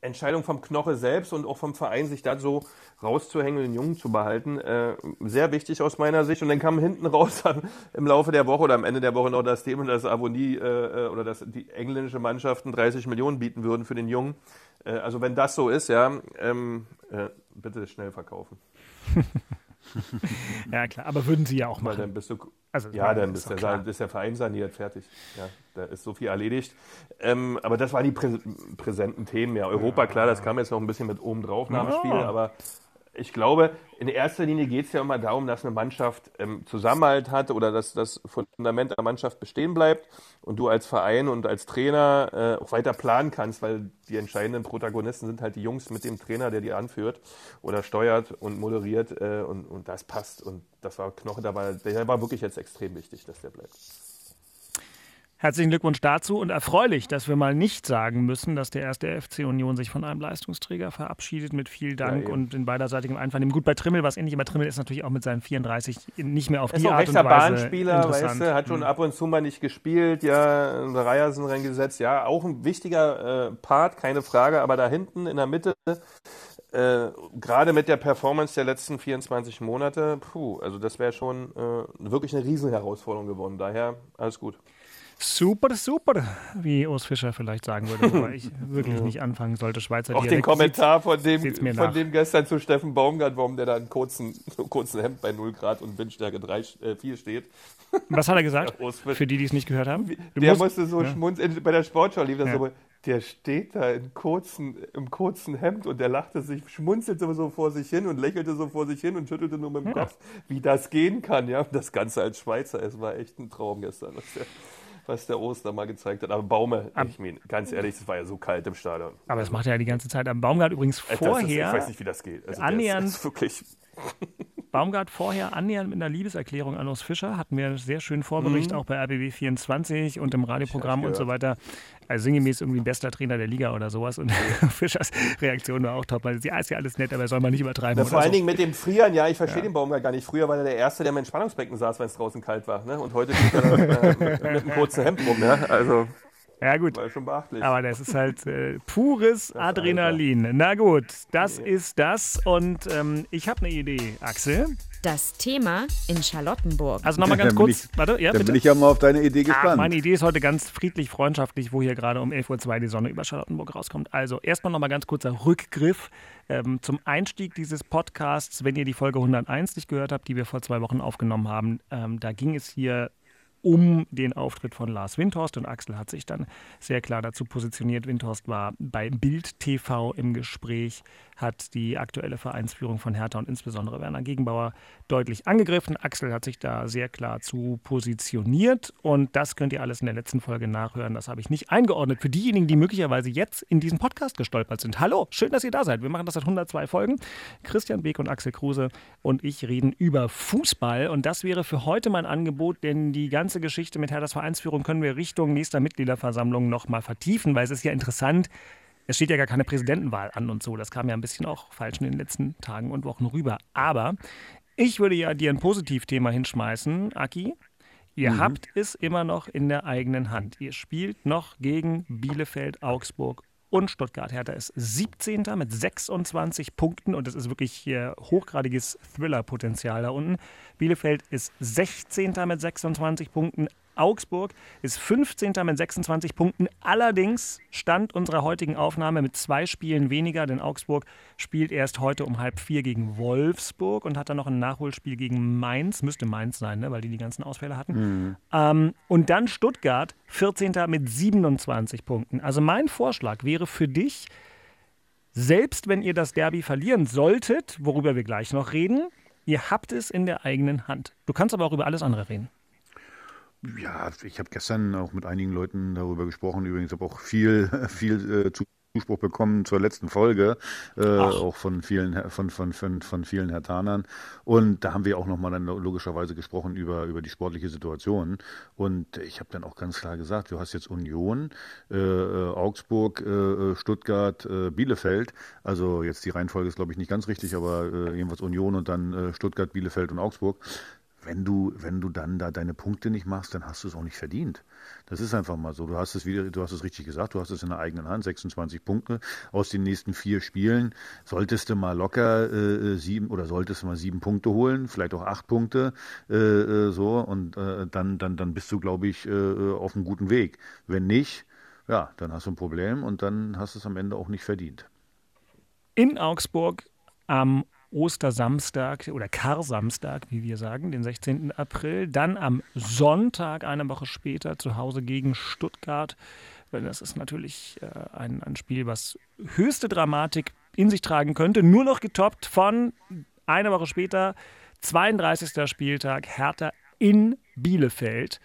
Entscheidung vom Knoche selbst und auch vom Verein, sich da so rauszuhängen den Jungen zu behalten. Äh, sehr wichtig aus meiner Sicht. Und dann kam hinten raus (laughs) dann im Laufe der Woche oder am Ende der Woche noch das Thema, dass Avonie äh, oder dass die englische Mannschaften 30 Millionen bieten würden für den Jungen. Äh, also wenn das so ist, ja, ähm, äh, bitte schnell verkaufen. (laughs) (laughs) Ja, klar, aber würden sie ja auch Weil machen. dann bist du. Also, ja, dann ist ist der, ist der Verein saniert, fertig. Ja, da ist so viel erledigt. Ähm, aber das waren die prä präsenten Themen. Ja, Europa, klar, das kam jetzt noch ein bisschen mit oben drauf nach dem. Spiel, aber ich glaube, in erster Linie geht es ja immer darum, dass eine Mannschaft ähm, Zusammenhalt hat oder dass das Fundament der Mannschaft bestehen bleibt und du als Verein und als Trainer äh, auch weiter planen kannst, weil die entscheidenden Protagonisten sind halt die Jungs mit dem Trainer, der die anführt oder steuert und moderiert äh, und, und das passt. Und das war Knoche, da war, der war wirklich jetzt extrem wichtig, dass der bleibt. Herzlichen Glückwunsch dazu und erfreulich, dass wir mal nicht sagen müssen, dass der erste FC Union sich von einem Leistungsträger verabschiedet. Mit viel Dank eben. und in beiderseitigem Einvernehmen. Gut, bei Trimmel war es ähnlich, aber Trimmel ist natürlich auch mit seinen 34 nicht mehr auf ist die Art und Weise Bahnspieler, weißt du, hat schon ab und zu mal nicht gespielt, ja, Reiersen reingesetzt, ja, auch ein wichtiger äh, Part, keine Frage, aber da hinten in der Mitte, äh, gerade mit der Performance der letzten 24 Monate, puh, also das wäre schon äh, wirklich eine Riesenherausforderung geworden, daher alles gut. Super, super, wie Urs Fischer vielleicht sagen würde, wobei (laughs) ich wirklich nicht anfangen sollte, Schweizer Auch den Dialekt. Kommentar von dem, von nach. dem gestern zu Steffen Baumgart, warum der da in kurzen, (laughs) kurzen Hemd bei 0 Grad und Windstärke 3, äh, 4 steht. (laughs) Was hat er gesagt? Für die, die es nicht gehört haben. Du der musst- musste so ja. schmunzeln, bei der Sportschau lief das Ja. so, der steht da in kurzen, im kurzen Hemd und der lachte sich, schmunzelte so vor sich hin und lächelte so vor sich hin und schüttelte nur mit dem Ja. Kopf, wie das gehen kann, ja. Das Ganze als Schweizer, es war echt ein Traum gestern, was der, Oster mal gezeigt hat. Aber Baume, ich meine, ganz ehrlich, es war ja so kalt im Stadion. Aber das macht er ja die ganze Zeit. Am Baumgart übrigens Das ist, vorher. ich weiß nicht, wie das geht. Also annähernd- ist, ist wirklich, Baumgart vorher annähernd mit einer Liebeserklärung an Urs Fischer. Hatten wir einen sehr schönen Vorbericht, Mhm. auch bei RBB 24 und im Radioprogramm und so weiter. Also sinngemäß irgendwie bester Trainer der Liga oder sowas. Und (laughs) Fischers Reaktion war auch top, weil ja, ist ja alles nett, aber soll man nicht übertreiben. Oder vor allen so. Dingen mit dem Frieren, ja, ich verstehe den Baumgart gar nicht. Früher war er der Erste, der im Entspannungsbecken saß, wenn es draußen kalt war. Ne? Und heute steht er äh, mit, mit einem kurzen Hemd rum. Ja? Also, Ja, gut. War schon beachtlich. Aber das ist halt äh, pures Adrenalin. Na gut, das ist das. Und ähm, ich habe eine Idee, Axel. Das Thema in Charlottenburg. Also nochmal ganz kurz. ich- warte, ja, Dann bitte. bin ich ja mal auf deine Idee Ah, gespannt. meine Idee ist heute ganz friedlich, freundschaftlich, wo hier gerade um 11.02 Uhr die Sonne über Charlottenburg rauskommt. Also erstmal nochmal ganz kurzer Rückgriff ähm, zum Einstieg dieses Podcasts. Wenn ihr die Folge 101 nicht gehört habt, die wir vor zwei Wochen aufgenommen haben, ähm, da ging es hier um den Auftritt von Lars Windhorst und Axel hat sich dann sehr klar dazu positioniert. Windhorst war bei Bild TV im Gespräch, hat die aktuelle Vereinsführung von Hertha und insbesondere Werner Gegenbauer deutlich angegriffen. Axel hat sich da sehr klar zu positioniert und das könnt ihr alles in der letzten Folge nachhören. Das habe ich nicht eingeordnet für diejenigen, die möglicherweise jetzt in diesen Podcast gestolpert sind. Hallo, schön, dass ihr da seid. Wir machen das seit 102 Folgen. Christian Beek und Axel Kruse und ich reden über Fußball und das wäre für heute mein Angebot, denn die ganze Geschichte mit Herthas Vereinsführung können wir Richtung nächster Mitgliederversammlung nochmal vertiefen, weil es ist ja interessant, es steht ja gar keine Präsidentenwahl an und so. Das kam ja ein bisschen auch falsch in den letzten Tagen und Wochen rüber. Aber ich würde ja dir ein Positivthema hinschmeißen, Aki. Ihr habt es immer noch in der eigenen Hand. Ihr spielt noch gegen Bielefeld, Augsburg und Stuttgart. Hertha ist 17. mit 26 Punkten und es ist wirklich hier hochgradiges Thriller-Potenzial da unten. Bielefeld ist 16. mit 26 Punkten. Augsburg ist 15. mit 26 Punkten. Allerdings stand unserer heutigen Aufnahme mit zwei Spielen weniger, denn Augsburg spielt erst heute um halb vier gegen Wolfsburg und hat dann noch ein Nachholspiel gegen Mainz. Müsste Mainz sein, ne? weil die die ganzen Ausfälle hatten. Ähm, und dann Stuttgart, 14. mit 27 Punkten. Also mein Vorschlag wäre für dich, selbst wenn ihr das Derby verlieren solltet, worüber wir gleich noch reden, ihr habt es in der eigenen Hand. Du kannst aber auch über alles andere reden. Ja, ich habe gestern auch mit einigen Leuten darüber gesprochen. Übrigens habe auch viel, (laughs) viel äh, Zuspruch bekommen zur letzten Folge, äh, auch von vielen, von, von, von, von vielen Hertanern. Und da haben wir auch nochmal dann logischerweise gesprochen über, über die sportliche Situation. Und ich habe dann auch ganz klar gesagt, du hast jetzt Union, äh, äh, Augsburg, äh, Stuttgart, äh, Bielefeld. Also jetzt die Reihenfolge ist, glaube ich, nicht ganz richtig, aber äh, jedenfalls Union und dann äh, Stuttgart, Bielefeld und Augsburg wenn du, wenn du dann da deine Punkte nicht machst, dann hast du es auch nicht verdient. Das ist einfach mal so. Du hast es wieder, du hast es richtig gesagt, du hast es in der eigenen Hand, 26 Punkte aus den nächsten vier Spielen. Solltest du mal locker äh, sieben oder solltest du mal sieben Punkte holen, vielleicht auch acht Punkte, äh, äh, so und äh, dann, dann, dann bist du, glaube ich, äh, auf einem guten Weg. Wenn nicht, ja, dann hast du ein Problem und dann hast du es am Ende auch nicht verdient. In Augsburg am Ostersamstag oder Karsamstag, wie wir sagen, den 16. April. Dann am Sonntag, eine Woche später, zu Hause gegen Stuttgart. Weil Das ist natürlich äh, ein, ein Spiel, was höchste Dramatik in sich tragen könnte. Nur noch getoppt von eine Woche später, 32. Spieltag, Hertha in Bielefeld.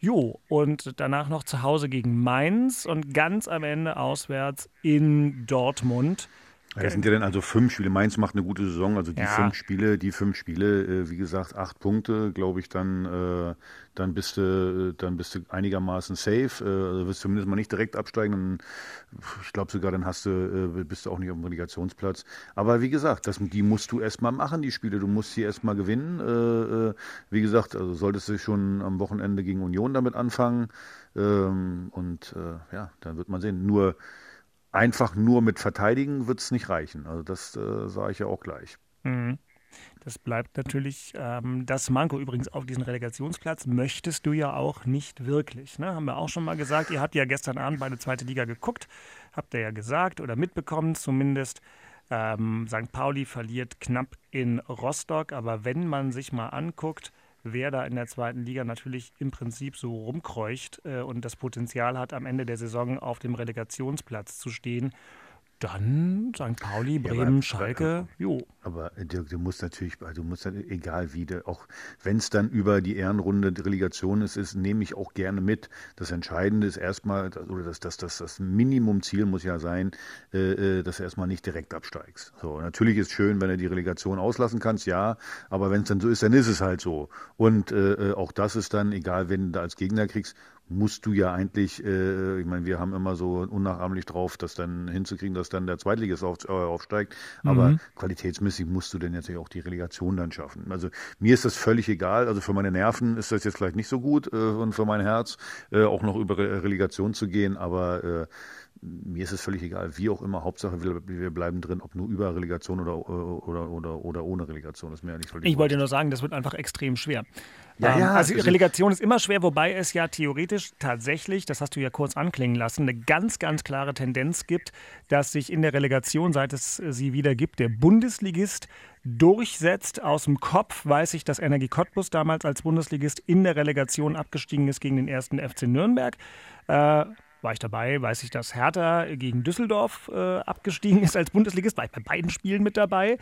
Jo, und danach noch zu Hause gegen Mainz und ganz am Ende auswärts in Dortmund. Ja, das sind ja dann also fünf Spiele. Mainz macht eine gute Saison. Also die Ja. fünf Spiele, die fünf Spiele, äh, wie gesagt, acht Punkte, glaube ich, dann, äh, dann bist du, dann bist du einigermaßen safe. Äh, also wirst zumindest mal nicht direkt absteigen. Ich glaube sogar, dann hast du, äh, bist du auch nicht auf dem Relegationsplatz. Aber wie gesagt, das, die musst du erstmal machen, die Spiele. Du musst sie erstmal gewinnen. Äh, äh, wie gesagt, also solltest du schon am Wochenende gegen Union damit anfangen. Ähm, und äh, ja, dann wird man sehen. Nur einfach nur mit verteidigen wird es nicht reichen. Also das äh, sage ich ja auch gleich. Mhm. Das bleibt natürlich ähm, das Manko. Übrigens auf diesen Relegationsplatz möchtest du ja auch nicht wirklich. Ne? Haben wir auch schon mal gesagt. Ihr habt ja gestern Abend bei der zweiten Liga geguckt. Habt ihr ja gesagt oder mitbekommen zumindest. Ähm, St. Pauli verliert knapp in Rostock. Aber wenn man sich mal anguckt, wer da in der zweiten Liga natürlich im Prinzip so rumkreucht äh, und das Potenzial hat, am Ende der Saison auf dem Relegationsplatz zu stehen, dann St. Pauli, Ja, Bremen, aber- Schalke, jo. Aber äh, du, du musst natürlich, also du musst dann, egal wie, auch wenn es dann über die Ehrenrunde die Relegation ist, ist, nehme ich auch gerne mit. Das Entscheidende ist erstmal, oder das, das, das, das Minimumziel muss ja sein, äh, äh, dass du erstmal nicht direkt absteigst. So, natürlich ist schön, wenn du die Relegation auslassen kannst, ja, aber wenn es dann so ist, dann ist es halt so. Und äh, äh, auch das ist dann, egal wen du da als Gegner kriegst, musst du ja eigentlich, äh, ich meine, wir haben immer so unnachahmlich drauf, das dann hinzukriegen, dass dann der Zweitligist auf, äh, aufsteigt. Aber Mhm. qualitätsmäßig musst du dann natürlich auch die Relegation dann schaffen. Also mir ist das völlig egal. Also für meine Nerven ist das jetzt vielleicht nicht so gut äh, und für mein Herz äh, auch noch über Re Relegation zu gehen, aber äh, mir ist es völlig egal, wie auch immer. Hauptsache, wir, wir bleiben drin, ob nur über Relegation oder, oder, oder, oder ohne Relegation. Das ist mir ja nicht völlig Ich wollte nur sagen, das wird einfach extrem schwer. Ja, Ähm, ja, also also- Relegation ist immer schwer, wobei es ja theoretisch tatsächlich, das hast du ja kurz anklingen lassen, eine ganz, ganz klare Tendenz gibt, dass sich in der Relegation, seit es äh, sie wieder gibt, der Bundesligist durchsetzt. Aus dem Kopf weiß ich, dass Energie Cottbus damals als Bundesligist in der Relegation abgestiegen ist gegen den ersten FC Nürnberg. Äh, war ich dabei, weiß ich, dass Hertha gegen Düsseldorf äh, abgestiegen ist als Bundesligist, war ich bei beiden Spielen mit dabei.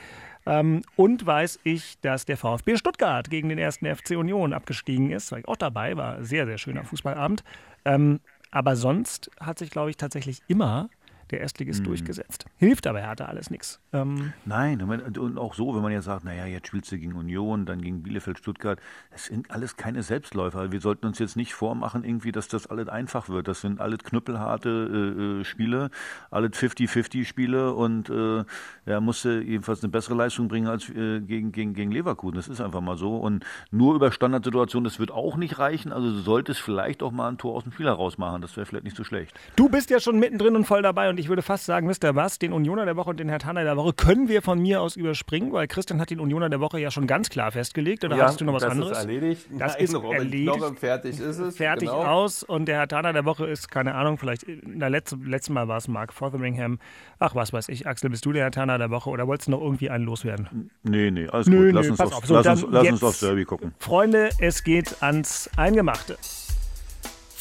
Ähm, und weiß ich, dass der VfB Stuttgart gegen den ersten FC Union abgestiegen ist, war ich auch dabei, war sehr, sehr schöner Fußballabend. Ähm, aber sonst hat sich, glaube ich, tatsächlich immer der Erstligist durchgesetzt. Hilft aber Hertha alles nichts. Ähm, Nein, und auch so, wenn man ja sagt, naja, jetzt spielst du gegen Union, dann gegen Bielefeld, Stuttgart, das sind alles keine Selbstläufer. Wir sollten uns jetzt nicht vormachen, irgendwie, dass das alles einfach wird. Das sind alles knüppelharte äh, äh, Spiele, alles 50-50 Spiele und äh, er musste jedenfalls eine bessere Leistung bringen als äh, gegen, gegen, gegen Leverkusen. Das ist einfach mal so. Und nur über Standardsituationen, das wird auch nicht reichen. Also du solltest vielleicht auch mal ein Tor aus dem Spiel herausmachen. Das wäre vielleicht nicht so schlecht. Du bist ja schon mittendrin und voll dabei und ich würde fast sagen, wisst ihr was, den Unioner der Woche und den Herr Tanner der Woche können wir von mir aus überspringen, weil Christian hat den Unioner der Woche ja schon ganz klar festgelegt. Oder hast du noch was das anderes? ist erledigt. Das Nein, ist Robin erledigt. Knoche, fertig ist es. Fertig genau. aus und der Herr Tanner der Woche ist, keine Ahnung, vielleicht, na, letzte, letztes Mal war es Mark Fotheringham. Ach, was weiß ich, Axel, bist du der Herr Tanner der Woche oder wolltest du noch irgendwie einen loswerden? Nee, nee, alles Nö, gut. Lass, nö, uns, pass auf, auf. So, lass, uns, lass uns aufs Derby gucken. Freunde, es geht ans Eingemachte.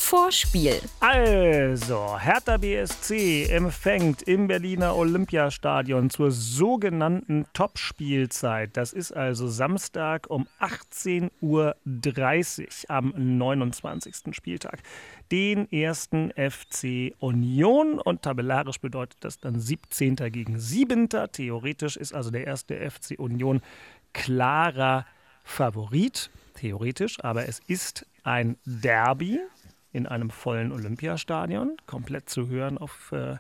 Vorspiel. Also, Hertha BSC empfängt im Berliner Olympiastadion zur sogenannten Topspielzeit. Das ist also Samstag um 18.30 Uhr am 29. Spieltag. Den ersten FC Union und tabellarisch bedeutet das dann 17. gegen 7. Theoretisch ist also der erste FC Union klarer Favorit, theoretisch, aber es ist ein Derby in einem vollen Olympiastadion, komplett zu hören auf äh,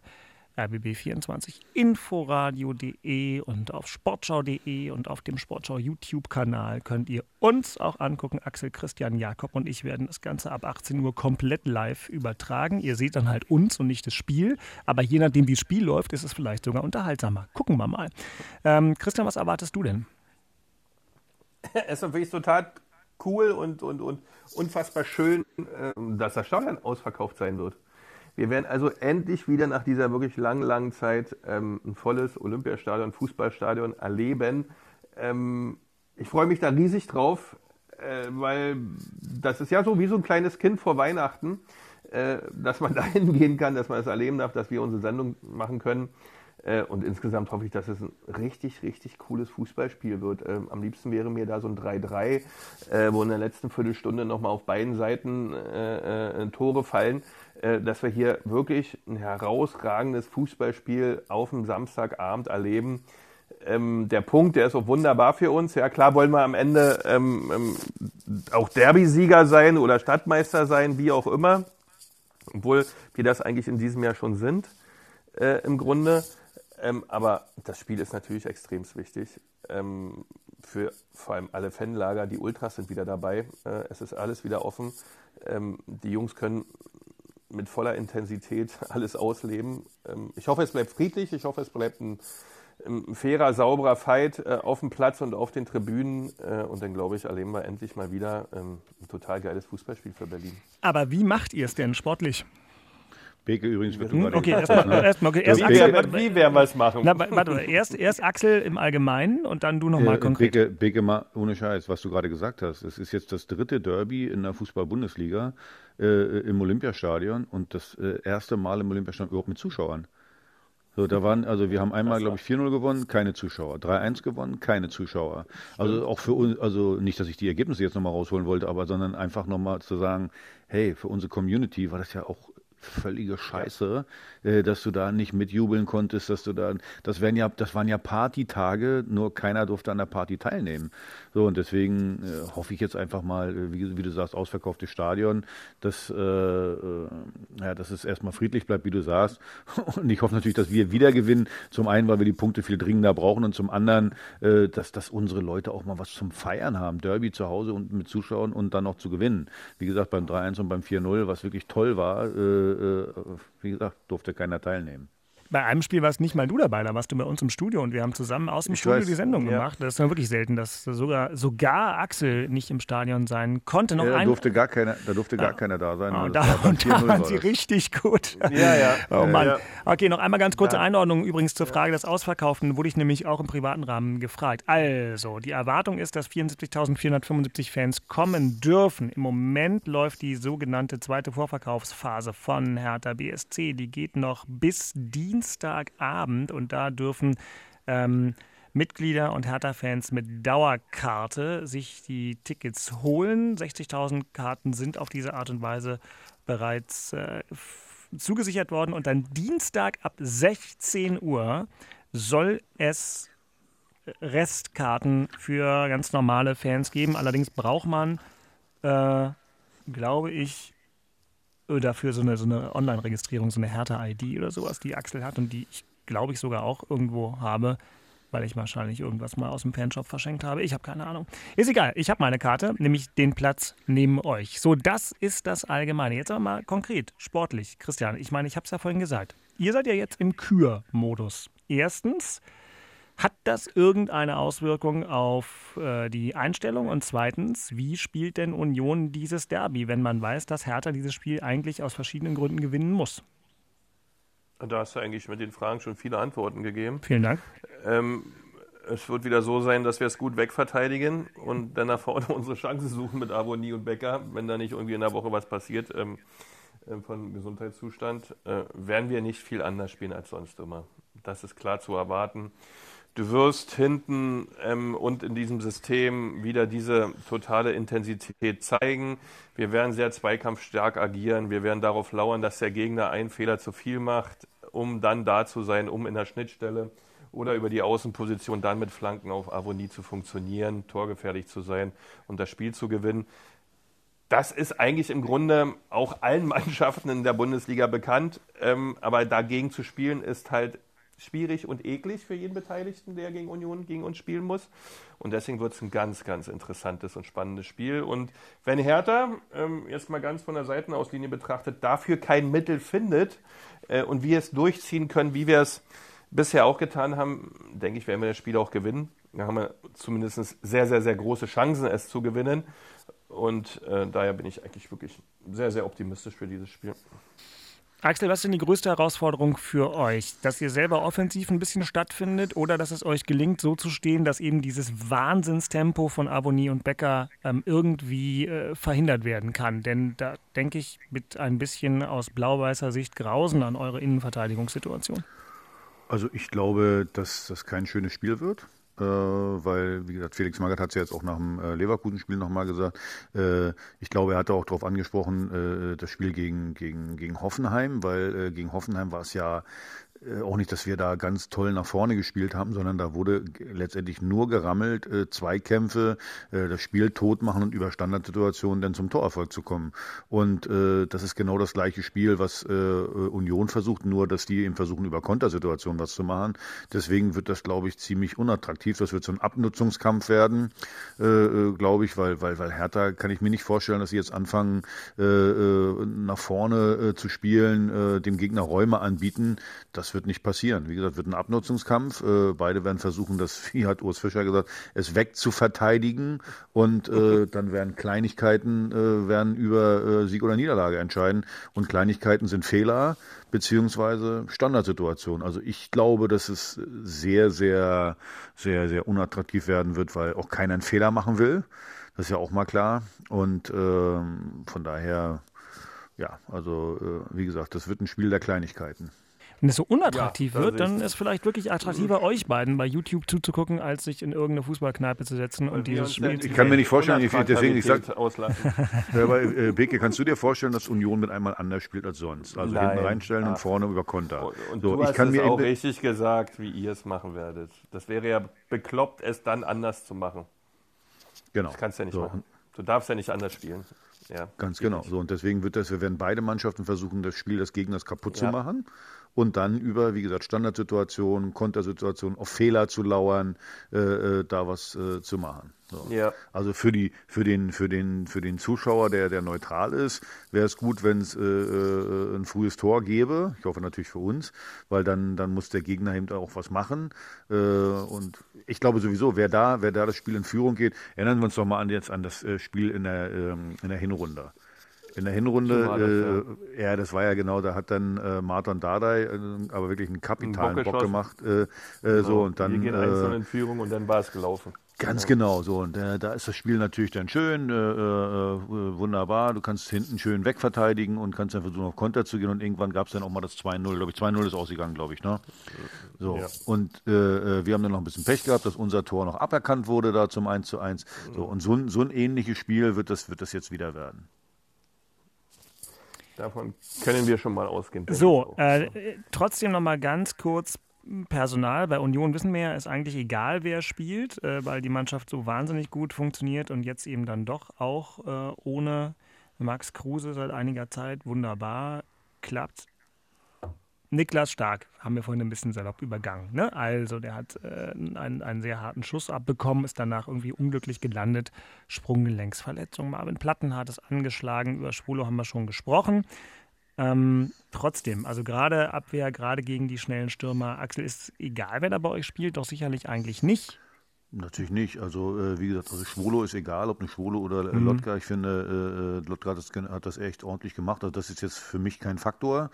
rbb24 inforadio.de und auf sportschau.de und auf dem Sportschau YouTube-Kanal könnt ihr uns auch angucken. Axel Christian Jakob und ich werden das Ganze ab 18 Uhr komplett live übertragen. Ihr seht dann halt uns und nicht das Spiel, aber je nachdem, wie das Spiel läuft, ist es vielleicht sogar unterhaltsamer. Gucken wir mal. Ähm, Christian, was erwartest du denn? Es ist wirklich total cool und, und, und unfassbar schön, äh, dass das Stadion ausverkauft sein wird. Wir werden also endlich wieder nach dieser wirklich langen, langen Zeit ähm, ein volles Olympiastadion, Fußballstadion erleben. Ähm, ich freue mich da riesig drauf, äh, weil das ist ja so wie so ein kleines Kind vor Weihnachten, äh, dass man (laughs) da hingehen kann, dass man es erleben darf, dass wir unsere Sendung machen können. Äh, Und insgesamt hoffe ich, dass es ein richtig, richtig cooles Fußballspiel wird. Ähm, Am liebsten wäre mir da so ein 3-3, äh, wo in der letzten Viertelstunde nochmal auf beiden Seiten äh, äh, Tore fallen, äh, dass wir hier wirklich ein herausragendes Fußballspiel auf dem Samstagabend erleben. Ähm, der Punkt, der ist auch wunderbar für uns. Ja, klar wollen wir am Ende ähm, ähm, auch Derby-Sieger sein oder Stadtmeister sein, wie auch immer. Obwohl wir das eigentlich in diesem Jahr schon sind, äh, im Grunde. Ähm, aber das Spiel ist natürlich extrem wichtig. Ähm, für vor allem alle Fanlager. Die Ultras sind wieder dabei. Äh, es ist alles wieder offen. Ähm, die Jungs können mit voller Intensität (laughs) alles ausleben. Ähm, ich hoffe, es bleibt friedlich. Ich hoffe, es bleibt ein, ein fairer, sauberer Fight äh, auf dem Platz und auf den Tribünen. Äh, und dann, glaube ich, erleben wir endlich mal wieder ähm, ein total geiles Fußballspiel für Berlin. Aber wie macht ihr es denn sportlich? Beke übrigens wird Hm, okay, erstmal ne? erst okay, erst Axel. Wie, werden wir es machen? Na, wa- warte, mal, erst, erst Axel im Allgemeinen und dann du nochmal Äh, konkret. Beke, Beke, mal ohne Scheiß, was du gerade gesagt hast. Es ist jetzt das dritte Derby in der Fußball-Bundesliga äh, im Olympiastadion und das äh, erste Mal im Olympiastadion überhaupt mit Zuschauern. So, da waren, also wir haben einmal, glaube ich, 4-0 gewonnen, keine Zuschauer. 3-1 gewonnen, keine Zuschauer. Also auch für uns, also nicht, dass ich die Ergebnisse jetzt nochmal rausholen wollte, aber sondern einfach nochmal zu sagen, hey, für unsere Community war das ja auch völlige Scheiße, äh, dass du da nicht mitjubeln konntest, dass du da, das wären ja, das waren ja Partytage, nur keiner durfte an der Party teilnehmen. So, und deswegen äh, hoffe ich jetzt einfach mal, äh, wie, wie, du sagst, ausverkauftes Stadion, dass, äh, äh, ja, dass es erstmal friedlich bleibt, wie du sagst. (laughs) Und ich hoffe natürlich, dass wir wieder gewinnen. Zum einen, weil wir die Punkte viel dringender brauchen und zum anderen, äh, dass, dass unsere Leute auch mal was zum Feiern haben. Derby zu Hause und mit Zuschauern und dann noch zu gewinnen. Wie gesagt, beim 3-1 und beim 4-0, was wirklich toll war, äh, äh, wie gesagt, durfte keiner teilnehmen. Bei einem Spiel warst nicht mal du dabei, da warst du bei uns im Studio und wir haben zusammen aus dem ich Studio weiß, die Sendung ja. gemacht. Das ist ja wirklich selten, dass sogar, sogar Axel nicht im Stadion sein konnte. Noch ja, da, durfte gar keiner, da durfte gar keiner da sein. Oh, da, und da waren sie richtig gut. Ja, ja. Oh Mann. Okay, noch einmal ganz kurze Einordnung übrigens zur Frage des Ausverkauften. Wurde ich nämlich auch im privaten Rahmen gefragt. Also, die Erwartung ist, dass 74.475 Fans kommen dürfen. Im Moment läuft die sogenannte zweite Vorverkaufsphase von Hertha BSC. Die geht noch bis Dienstag. Dienstagabend und da dürfen ähm, Mitglieder und Hertha-Fans mit Dauerkarte sich die Tickets holen. 60.000 Karten sind auf diese Art und Weise bereits äh, zugesichert worden und dann Dienstag ab 16 Uhr soll es Restkarten für ganz normale Fans geben. Allerdings braucht man, äh, glaube ich, dafür so eine, so eine Online-Registrierung, so eine Hertha-ID oder sowas, die Axel hat und die ich glaube ich sogar auch irgendwo habe, weil ich wahrscheinlich irgendwas mal aus dem Fanshop verschenkt habe. Ich habe keine Ahnung. Ist egal, ich habe meine Karte, nämlich den Platz neben euch. So, das ist das Allgemeine. Jetzt aber mal konkret, sportlich. Christian, ich meine, ich habe es ja vorhin gesagt. Ihr seid ja jetzt im Kür-Modus. Erstens, hat das irgendeine Auswirkung auf äh, die Einstellung? Und zweitens, wie spielt denn Union dieses Derby, wenn man weiß, dass Hertha dieses Spiel eigentlich aus verschiedenen Gründen gewinnen muss? Da hast du eigentlich mit den Fragen schon viele Antworten gegeben. Vielen Dank. Ähm, es wird wieder so sein, dass wir es gut wegverteidigen und dann nach vorne (laughs) unsere Chance suchen mit Avonie und Becker, wenn da nicht irgendwie in der Woche was passiert ähm, äh, von Gesundheitszustand, äh, werden wir nicht viel anders spielen als sonst immer. Das ist klar zu erwarten. Du wirst hinten ähm, und in diesem System wieder diese totale Intensität zeigen. Wir werden sehr zweikampfstark agieren. Wir werden darauf lauern, dass der Gegner einen Fehler zu viel macht, um dann da zu sein, um in der Schnittstelle oder über die Außenposition dann mit Flanken auf Avonie zu funktionieren, torgefährlich zu sein und das Spiel zu gewinnen. Das ist eigentlich im Grunde auch allen (laughs) Mannschaften in der Bundesliga bekannt, ähm, aber dagegen zu spielen ist halt schwierig und eklig für jeden Beteiligten, der gegen Union gegen uns spielen muss. Und deswegen wird es ein ganz, ganz interessantes und spannendes Spiel. Und wenn Hertha, ähm, jetzt mal ganz von der Seitenauslinie betrachtet, dafür kein Mittel findet äh, und wir es durchziehen können, wie wir es bisher auch getan haben, denke ich, werden wir das Spiel auch gewinnen. Da haben wir zumindest sehr, sehr, sehr große Chancen, es zu gewinnen. Und äh, daher bin ich eigentlich wirklich sehr, sehr optimistisch für dieses Spiel. Axel, was ist denn die größte Herausforderung für euch? Dass ihr selber offensiv ein bisschen stattfindet oder dass es euch gelingt, so zu stehen, dass eben dieses Wahnsinnstempo von Abonnie und Becker ähm, irgendwie äh, verhindert werden kann? Denn da denke ich mit ein bisschen aus blau-weißer Sicht Grausen an eure Innenverteidigungssituation. Also ich glaube, dass das kein schönes Spiel wird weil, wie gesagt, Felix Magath hat es ja jetzt auch nach dem äh, Leverkusen-Spiel nochmal gesagt. Äh, ich glaube, er hatte auch darauf angesprochen, äh, das Spiel gegen, gegen, gegen Hoffenheim, weil äh, gegen Hoffenheim war es ja äh, auch nicht, dass wir da ganz toll nach vorne gespielt haben, sondern da wurde letztendlich nur gerammelt, äh, Zweikämpfe, äh, das Spiel tot machen und über Standardsituationen dann zum Torerfolg zu kommen. Und äh, das ist genau das gleiche Spiel, was äh, Union versucht, nur dass die eben versuchen, über Kontersituationen was zu machen. Deswegen wird das, glaube ich, ziemlich unattraktiv. Das wird so ein Abnutzungskampf werden, äh, äh glaube ich, weil, weil, weil Hertha kann ich mir nicht vorstellen, dass sie jetzt anfangen, äh, äh nach vorne äh, zu spielen, äh, dem Gegner Räume anbieten. Das das wird nicht passieren. Wie gesagt, wird ein Abnutzungskampf. Äh, beide werden versuchen, das, (laughs) wie hat Urs Fischer gesagt, es wegzuverteidigen und äh, (laughs) dann werden Kleinigkeiten äh, werden über äh, Sieg oder Niederlage entscheiden. Und Kleinigkeiten sind Fehler beziehungsweise Standardsituationen. Also ich glaube, dass es sehr, sehr, sehr, sehr unattraktiv werden wird, weil auch keiner einen Fehler machen will. Das ist ja auch mal klar. Und ähm, von daher, ja, also äh, wie gesagt, das wird ein Spiel der Kleinigkeiten. Wenn es so unattraktiv Ja, wird, dann ist vielleicht wirklich attraktiver, (laughs) euch beiden bei YouTube zuzugucken, als sich in irgendeine Fußballkneipe zu setzen und wir dieses Spiel zu Ich kann mir nicht vorstellen, ich- deswegen, ich sag- Unattraktivität auslassen. (laughs) Ja, aber äh, Beke, kannst du dir vorstellen, dass Union mit einmal anders spielt als sonst? Also Nein. hinten reinstellen und Ach. vorne über Konter. Und so, du ich hast kann es mir auch richtig gesagt, wie ihr es machen werdet. Das wäre ja bekloppt, es dann anders zu machen. genau. Das kannst du ja nicht so, machen. Du darfst ja nicht anders spielen. Ja. Ganz genau. So, und deswegen wird das, wir werden beide Mannschaften versuchen, das Spiel des Gegners kaputt zu Ja. machen und dann über, wie gesagt, Standardsituationen, Kontersituationen, auf Fehler zu lauern, äh, äh, da was äh, zu machen. So. Ja. Also für die, für den, für den, für den Zuschauer, der, der neutral ist, wäre es gut, wenn es äh, äh, ein frühes Tor gäbe. Ich hoffe natürlich für uns, weil dann, dann muss der Gegner eben auch was machen. Äh, und ich glaube sowieso, wer da, wer da das Spiel in Führung geht, erinnern wir uns doch mal an jetzt an das äh, Spiel in der, ähm, in der Hinrunde. In der Hinrunde, das, äh, ja. das war ja genau, da hat dann äh, Martin Dardai äh, aber wirklich einen kapitalen Bock gemacht. Äh, äh, so und dann Wir gehen äh, einzeln in Führung und dann war es gelaufen. Ganz genau so. Und äh, da ist das Spiel natürlich dann schön, äh, äh, wunderbar. Du kannst hinten schön wegverteidigen und kannst dann versuchen, auf Konter zu gehen. Und irgendwann gab es dann auch mal das 2-0. Glaube ich, 2-0 ist ausgegangen, glaube ich. Ne? So. Ja. Und äh, äh, wir haben dann noch ein bisschen Pech gehabt, dass unser Tor noch aberkannt wurde da zum 1 zu 1. So, und so, ein- so ein ähnliches Spiel wird das, wird das jetzt wieder werden. Davon können wir schon mal ausgehen. So, äh, trotzdem noch mal ganz kurz Personal. Bei Union wissen wir ja, ist eigentlich egal, wer spielt, äh, weil die Mannschaft so wahnsinnig gut funktioniert und jetzt eben dann doch auch äh, ohne Max Kruse seit einiger Zeit wunderbar klappt. Niklas Stark haben wir vorhin ein bisschen salopp übergangen. Ne? Also, der hat äh, einen, einen sehr harten Schuss abbekommen, ist danach irgendwie unglücklich gelandet. Sprunggelenksverletzung. Marvin Plattenhardt ist angeschlagen. Über Schwulo haben wir schon gesprochen. Ähm, trotzdem, also gerade Abwehr, gerade gegen die schnellen Stürmer. Axel, ist egal, wer da bei euch spielt, doch sicherlich eigentlich nicht. Natürlich nicht. Also äh, wie gesagt, also Schwolo ist egal, ob eine Schwolo oder äh, Mhm. Lotka. Ich finde, äh, äh, Lotka hat das, hat das echt ordentlich gemacht. Also das ist jetzt für mich kein Faktor.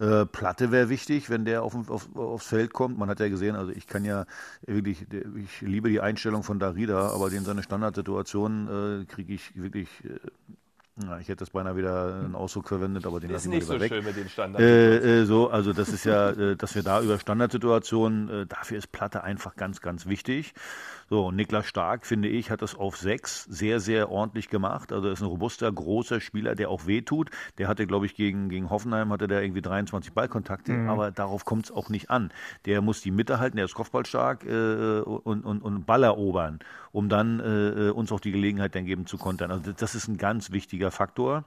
Äh, Platte wäre wichtig, wenn der auf, auf, aufs Feld kommt. Man hat ja gesehen, also ich kann ja wirklich, ich liebe die Einstellung von Darida, aber in seine Standardsituation äh, kriege ich wirklich. Na, ich hätte das beinahe wieder einen Ausdruck verwendet, aber den Ist lassen wir nicht lieber so weg. schön mit den Standards. Äh, äh, so, also das ist ja, äh, dass wir da über Standardsituationen, äh, dafür ist Platte einfach ganz, ganz wichtig. So, und Niklas Stark, finde ich, hat das auf sechs sehr, sehr ordentlich gemacht. Also er ist ein robuster, großer Spieler, der auch wehtut. Der hatte, glaube ich, gegen, gegen Hoffenheim hatte der irgendwie 23 Ballkontakte, Mhm. aber darauf kommt es auch nicht an. Der muss die Mitte halten, der ist kopfballstark äh, und, und, und Ball erobern, um dann äh, uns auch die Gelegenheit dann geben zu kontern. Also das ist ein ganz wichtiger Faktor.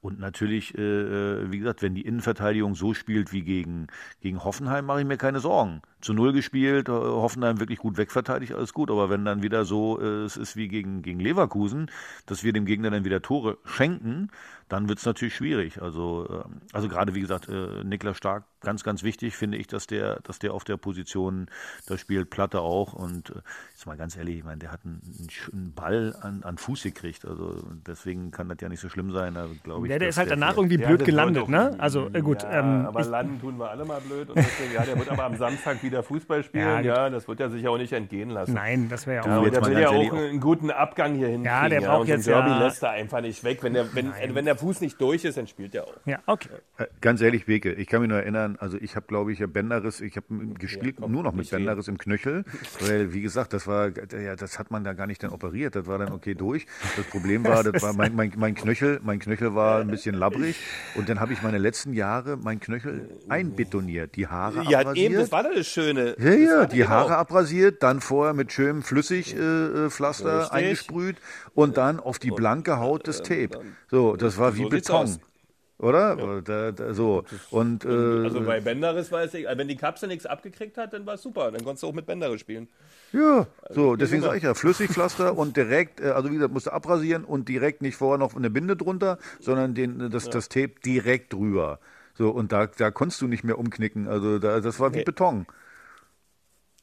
Und natürlich, äh, wie gesagt, wenn die Innenverteidigung so spielt wie gegen, gegen Hoffenheim, mache ich mir keine Sorgen. Zu Null gespielt, äh, Hoffenheim wirklich gut wegverteidigt, alles gut. Aber wenn dann wieder so äh, es ist wie gegen, gegen Leverkusen, dass wir dem Gegner dann wieder Tore schenken, dann wird es natürlich schwierig. Also, ähm, also gerade wie gesagt, äh, Niklas Stark, ganz, ganz wichtig finde ich, dass der, dass der auf der Position da spielt, Platte auch. Und äh, jetzt mal ganz ehrlich, ich meine, der hat einen, einen einen Ball an, an Fuß gekriegt. Also deswegen kann das ja nicht so schlimm sein, also, glaube ich. Der, der ist halt danach vielleicht- irgendwie Ja, blöd gelandet, ne? Also äh, gut. Ja, ähm, aber ich, landen tun wir alle mal blöd. Und deswegen, ja, der wird aber am Samstag wieder Fußball spielen. Ja, Ja, das wird er sich auch nicht entgehen lassen. nein, das wäre ja auch. Ja, Du, der will ja auch ehrlich, einen guten Abgang hier hinkriegen. Ja, der braucht ein jetzt Derby ja- lässt er einfach nicht weg. Wenn der, wenn, wenn der Fuß nicht durch ist, dann spielt er auch. Ja, okay. Äh, Ganz ehrlich, Beke, ich kann mich nur erinnern, also ich habe, glaube ich, ja Bänderriss, ich habe gespielt komm, nur noch mit nicht reden. Bänderriss im Knöchel, weil, wie gesagt, das war, ja, das hat man da gar nicht dann operiert, das war dann okay durch. Das Problem war, das war mein, mein, mein Knöchel, mein Knöchel war ein bisschen labbrig und dann habe ich meine letzten Jahre mein Knöchel einbetoniert, die Haare Ja, abrasiert. eben, das war doch das Schöne. Ja, Das ja, die genau. Haare abrasiert, dann vorher mit schönem Flüssigpflaster äh, Pflaster Richtig. eingesprüht und dann auf die blanke Haut des Tape. So, das war wie so Beton. Oder? Da, da, so. Und, äh, Also bei Benderis weiß ich, wenn die Kapsel nichts abgekriegt hat, dann war es super. Dann konntest du auch mit Benderis spielen. ja, so, deswegen sage ich ja, Flüssigpflaster (laughs) und direkt, äh, also wie gesagt, musst du abrasieren und direkt nicht vorher noch eine Binde drunter, sondern den, das, das Tape direkt drüber. So, und da, da konntest du nicht mehr umknicken. Also da, das war wie Nee. Beton.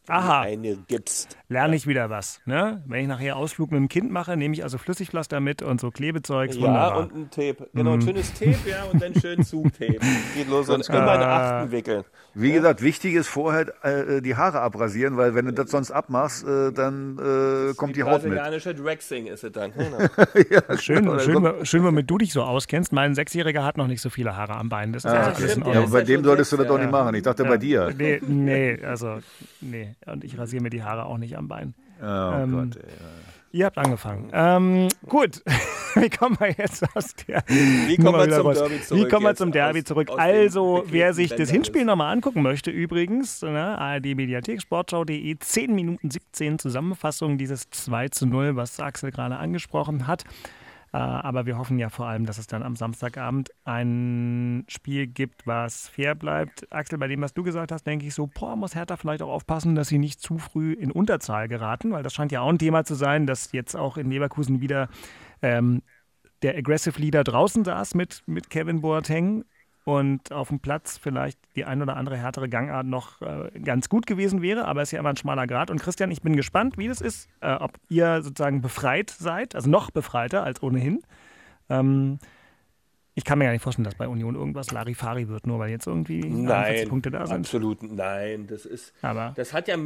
Aha. eine gibst. Lerne ich wieder was. Ne? Wenn ich nachher Ausflug mit dem Kind mache, nehme ich also Flüssigpflaster mit und so Klebezeugs. Ja, Wunderbar. und ein Tape. Genau, ein schönes Tape, ja, und dann schön (laughs) Zugtape. Geht los und immer in Achten wickeln. Wie gesagt, wichtig ist vorher äh, die Haare abrasieren, weil wenn du das sonst abmachst, äh, dann äh, kommt die Haut mit. Brasilianische Dragsing ist es dann. (laughs) Genau. ja, Schön, oder schön, schön, womit du dich so auskennst. Mein Sechsjähriger hat noch nicht so viele Haare am Bein. Das ist Ah, also alles in stimmt, Ja, aber bei ja dem solltest du das doch nicht ja. machen. Ich dachte bei dir. Nee, nee, also, nee. Und ich rasiere mir die Haare auch nicht am Bein. Oh Ähm, Gott, ey. Ihr habt angefangen. Ähm, gut, (laughs) wie kommen wir jetzt aus der Wie kommen wir zum raus? Derby Wie zurück kommen wir zum Derby aus- zurück? aus Also, wer sich das Bänderriss? Hinspiel nochmal angucken möchte, übrigens, ne, ARD Mediathek, sportschau.de, 10 Minuten 17 Zusammenfassung dieses 2 zu 0, was Axel gerade angesprochen hat. Äh, Aber wir hoffen ja vor allem, dass es dann am Samstagabend ein Spiel gibt, was fair bleibt. Axel, bei dem, was du gesagt hast, denke ich so, boah, muss Hertha vielleicht auch aufpassen, dass sie nicht zu früh in Unterzahl geraten, weil das scheint ja auch ein Thema zu sein, dass jetzt auch in Leverkusen wieder ähm, der Aggressive Leader draußen saß mit, mit Kevin Boateng und auf dem Platz vielleicht die ein oder andere härtere Gangart noch äh, ganz gut gewesen wäre, aber es ist ja immer ein schmaler Grad. Und Christian, ich bin gespannt, wie das ist, äh, ob ihr sozusagen befreit seid, also noch befreiter als ohnehin. Ähm, ich kann mir gar nicht vorstellen, dass bei Union irgendwas Larifari wird, nur weil jetzt irgendwie 41 Nein, Punkte da sind. absolut nein. Das ist, Aber das hat ja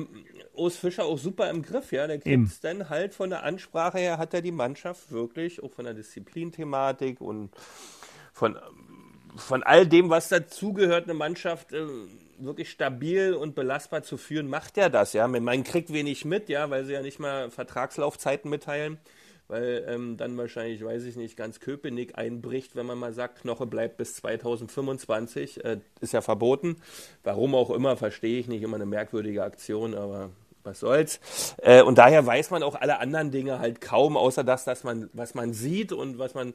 Urs Fischer auch super im Griff, ja. Der kriegt dann halt von der Ansprache her, hat er die Mannschaft wirklich, auch von der Disziplinthematik und von, von all dem, was dazugehört, eine Mannschaft äh, wirklich stabil und belastbar zu führen, macht er das, ja. Man kriegt wenig mit, ja, weil sie ja nicht mal Vertragslaufzeiten mitteilen. Weil ähm, dann wahrscheinlich, weiß ich nicht, ganz Köpenick einbricht, wenn man mal sagt, Knoche bleibt bis 2025. Äh, ist ja verboten. Warum auch immer, verstehe ich nicht. Immer eine merkwürdige Aktion, aber was soll's. Äh, und daher weiß man auch alle anderen Dinge halt kaum, außer das, dass man, was man sieht und was man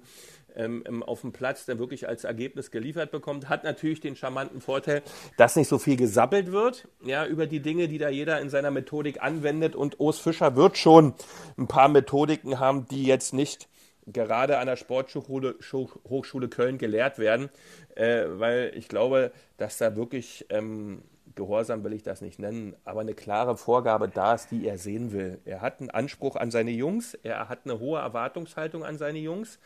ähm, im- auf dem Platz dann wirklich als Ergebnis geliefert bekommt, hat natürlich den charmanten Vorteil, dass nicht so viel gesabbelt wird, ja, über die Dinge, die da jeder in seiner Methodik anwendet. Und Urs Fischer wird schon ein paar Methodiken haben, die jetzt nicht gerade an der Sporthochschule Hochschule Köln gelehrt werden, äh, weil ich glaube, dass da wirklich ähm, Gehorsam will ich das nicht nennen, aber eine klare Vorgabe da ist, die er sehen will. Er hat einen Anspruch an seine Jungs, er hat eine hohe Erwartungshaltung an seine Jungs.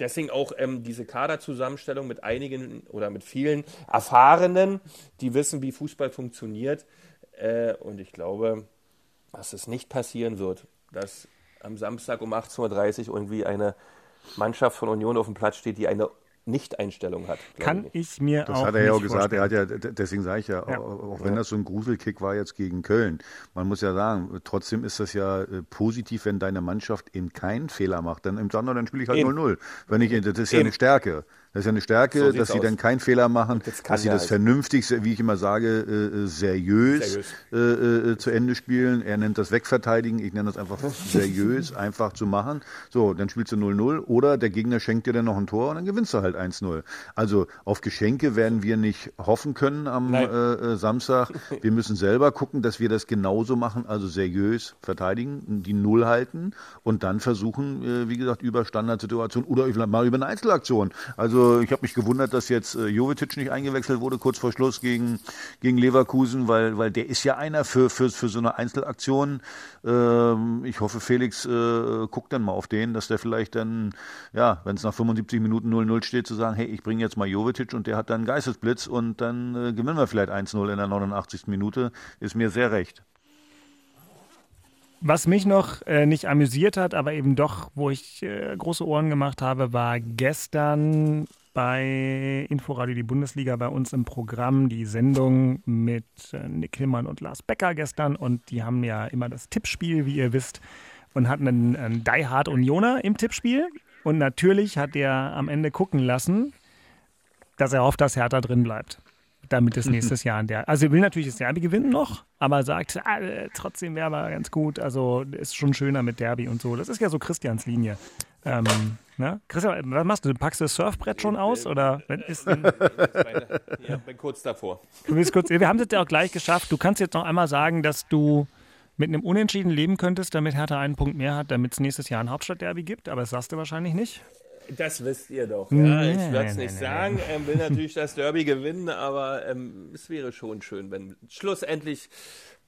Deswegen auch ähm, diese Kaderzusammenstellung mit einigen oder mit vielen Erfahrenen, die wissen, wie Fußball funktioniert. Äh, und ich glaube, dass es nicht passieren wird, dass am Samstag um 18.30 Uhr irgendwie eine Mannschaft von Union auf dem Platz steht, die eine Nicht-Einstellung hat. kann nicht. ich mir Das auch hat er ja auch gesagt. Er hat ja, deswegen sage ich ja, Ja. Auch, wenn das so ein Gruselkick war jetzt gegen Köln, man muss ja sagen, trotzdem ist das ja äh, positiv, wenn deine Mannschaft eben keinen Fehler macht. Dann im Sondern dann spiele ich halt Eben. 0-0. Wenn ich, das ist ja Eben. eine Stärke. Das ist ja eine Stärke, So dass sie aus. dann keinen Fehler machen, dass sie das vernünftig, wie ich immer sage, äh, äh, seriös, Seriös. Äh, zu Ende spielen. Er nennt das Wegverteidigen, ich nenne das einfach (laughs) seriös, einfach zu machen. So, dann spielst du 0-0 oder der Gegner schenkt dir dann noch ein Tor und dann gewinnst du halt 1-0. Also auf Geschenke werden wir nicht hoffen können am äh, Samstag. (laughs) Wir müssen selber gucken, dass wir das genauso machen, also seriös verteidigen, die Null halten und dann versuchen, wie gesagt, über Standardsituationen oder mal über eine Einzelaktion. Also ich habe mich gewundert, dass jetzt äh, Jovetic nicht eingewechselt wurde kurz vor Schluss gegen, gegen Leverkusen, weil, weil der ist ja einer für, für, für so eine Einzelaktion. Ähm, ich hoffe, Felix äh, guckt dann mal auf den, dass der vielleicht dann, ja, wenn es nach 75 Minuten 0-0 steht, zu sagen, hey, ich bringe jetzt mal Jovetic und der hat dann Geistesblitz und dann äh, gewinnen wir vielleicht 1-0 in der 89. Minute. Ist mir sehr recht. Was mich noch äh, nicht amüsiert hat, aber eben doch, wo ich äh, große Ohren gemacht habe, war gestern bei Inforadio die Bundesliga bei uns im Programm die Sendung mit äh, Nick Hillmann und Lars Becker gestern und die haben ja immer das Tippspiel, wie ihr wisst, und hatten einen, einen Die Hard Unioner im Tippspiel und natürlich hat er am Ende gucken lassen, dass er hofft, dass Hertha drin bleibt. Damit es nächstes (laughs) Jahr in der. Also er will natürlich das Derby gewinnen noch, aber sagt, ah, äh, trotzdem wäre aber ganz gut. Also ist schon schöner mit Derby und so. Das ist ja so Christians Linie. Ähm, ne? Christian, was machst du? Packst du das Surfbrett schon aus? Oder wenn, ist, du Ja, bin kurz davor. willst kurz, wir haben es jetzt ja auch gleich geschafft. Du kannst jetzt noch einmal sagen, dass du mit einem Unentschieden leben könntest, damit Hertha einen Punkt mehr hat, damit es nächstes Jahr ein Hauptstadtderby gibt, aber das sagst du wahrscheinlich nicht. Das wisst ihr doch. Ja, ich werde es Nee, nicht nee, sagen. Ähm, will natürlich das Derby gewinnen, aber ähm, es wäre schon schön, wenn schlussendlich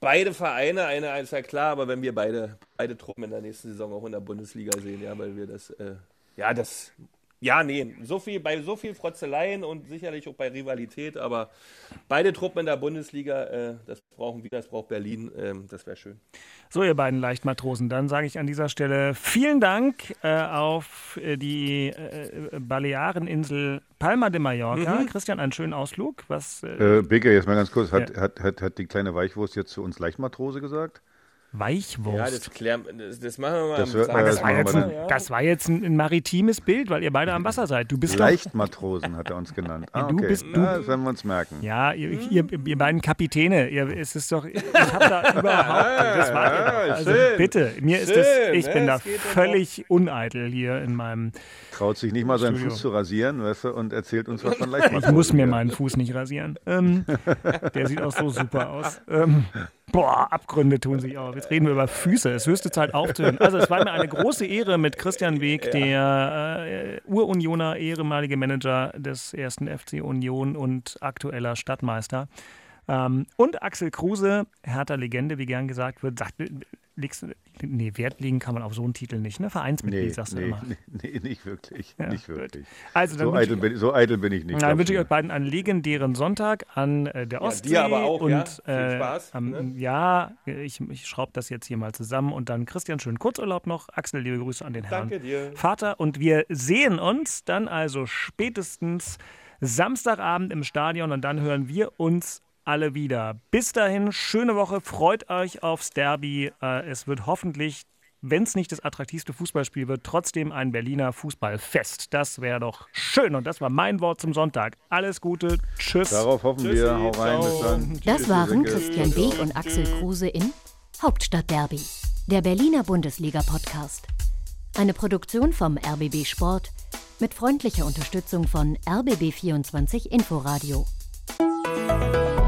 beide Vereine, einer ist ja klar, aber wenn wir beide, beide Truppen in der nächsten Saison auch in der Bundesliga sehen, ja, weil wir das, äh, ja, das, ja, nee, so viel, bei so viel Frotzeleien und sicherlich auch bei Rivalität, aber beide Truppen in der Bundesliga, äh, das brauchen wir, das braucht Berlin, ähm, das wäre schön. So, ihr beiden Leichtmatrosen, dann sage ich an dieser Stelle vielen Dank äh, auf äh, die äh, Baleareninsel Palma de Mallorca. Mhm. Christian, einen schönen Ausflug. Was, äh, Äh, Beke, jetzt mal ganz kurz, hat, Ja. hat, hat, hat die kleine Weichwurst jetzt zu uns Leichtmatrose gesagt? Weichwurst. Ja, das, klären, das, das machen wir mal Das am wird- das war jetzt ein, das war jetzt ein, ein maritimes Bild, weil ihr beide am Wasser seid. Du bist doch, Leichtmatrosen hat er uns genannt. Ah, du okay. bist- du- Na, das werden wir uns merken. ja, ihr, ihr, ihr beiden Kapitäne, ihr, es ist doch, ich habe da (laughs) überhaupt, das war. Also schön. bitte, mir ist das, Schön, ich ne? bin da geht doch völlig uneitel hier in meinem, Traut sich nicht mal seinen Studio. Fuß zu rasieren, weißt du, und erzählt uns was von ich Leichtmatrosen. muss mir meinen Fuß nicht rasieren. Ähm, der sieht auch so super aus. Ähm, boah, Abgründe tun sich auf. Jetzt reden wir über Füße. Es ist höchste Zeit aufzuhören. Also es war mir eine große Ehre mit Christian Weg, der äh, Urunioner, ehemalige Manager des ersten FC Union und aktueller Stadtmeister. Ähm, und Axel Kruse, härter Legende, wie gern gesagt wird, sagt, legst, nee, Wert legen kann man auf so einen Titel nicht, ne? Vereinsmitglied, Nee, sagst du nee, immer. nee, (laughs) nee, nicht wirklich. Ja, nicht wirklich. Also dann So eitel, ich- bin, so eitel bin ich nicht. dann wünsche ich euch beiden einen legendären Sonntag an äh, der Ja, Ostsee. dir aber auch, und, ja. Viel äh, Spaß, am- ne? Ja, ich, ich schraube das jetzt hier mal zusammen und dann Christian, schönen Kurzurlaub noch. Axel, liebe Grüße an den Herrn Danke dir. Vater. Und wir sehen uns dann also spätestens Samstagabend im Stadion und dann hören wir uns alle wieder. Bis dahin, schöne Woche, freut euch aufs Derby. Äh, es wird hoffentlich, wenn es nicht das attraktivste Fußballspiel wird, trotzdem ein Berliner Fußballfest. Das wäre doch schön und das war mein Wort zum Sonntag. Alles Gute, tschüss. Darauf hoffen wir. Hau rein, bis dann. Das Tschüss, waren. Christian Beek und Axel Kruse in Hauptstadt Derby, der Berliner Bundesliga-Podcast. Eine Produktion vom RBB Sport mit freundlicher Unterstützung von RBB24 Inforadio.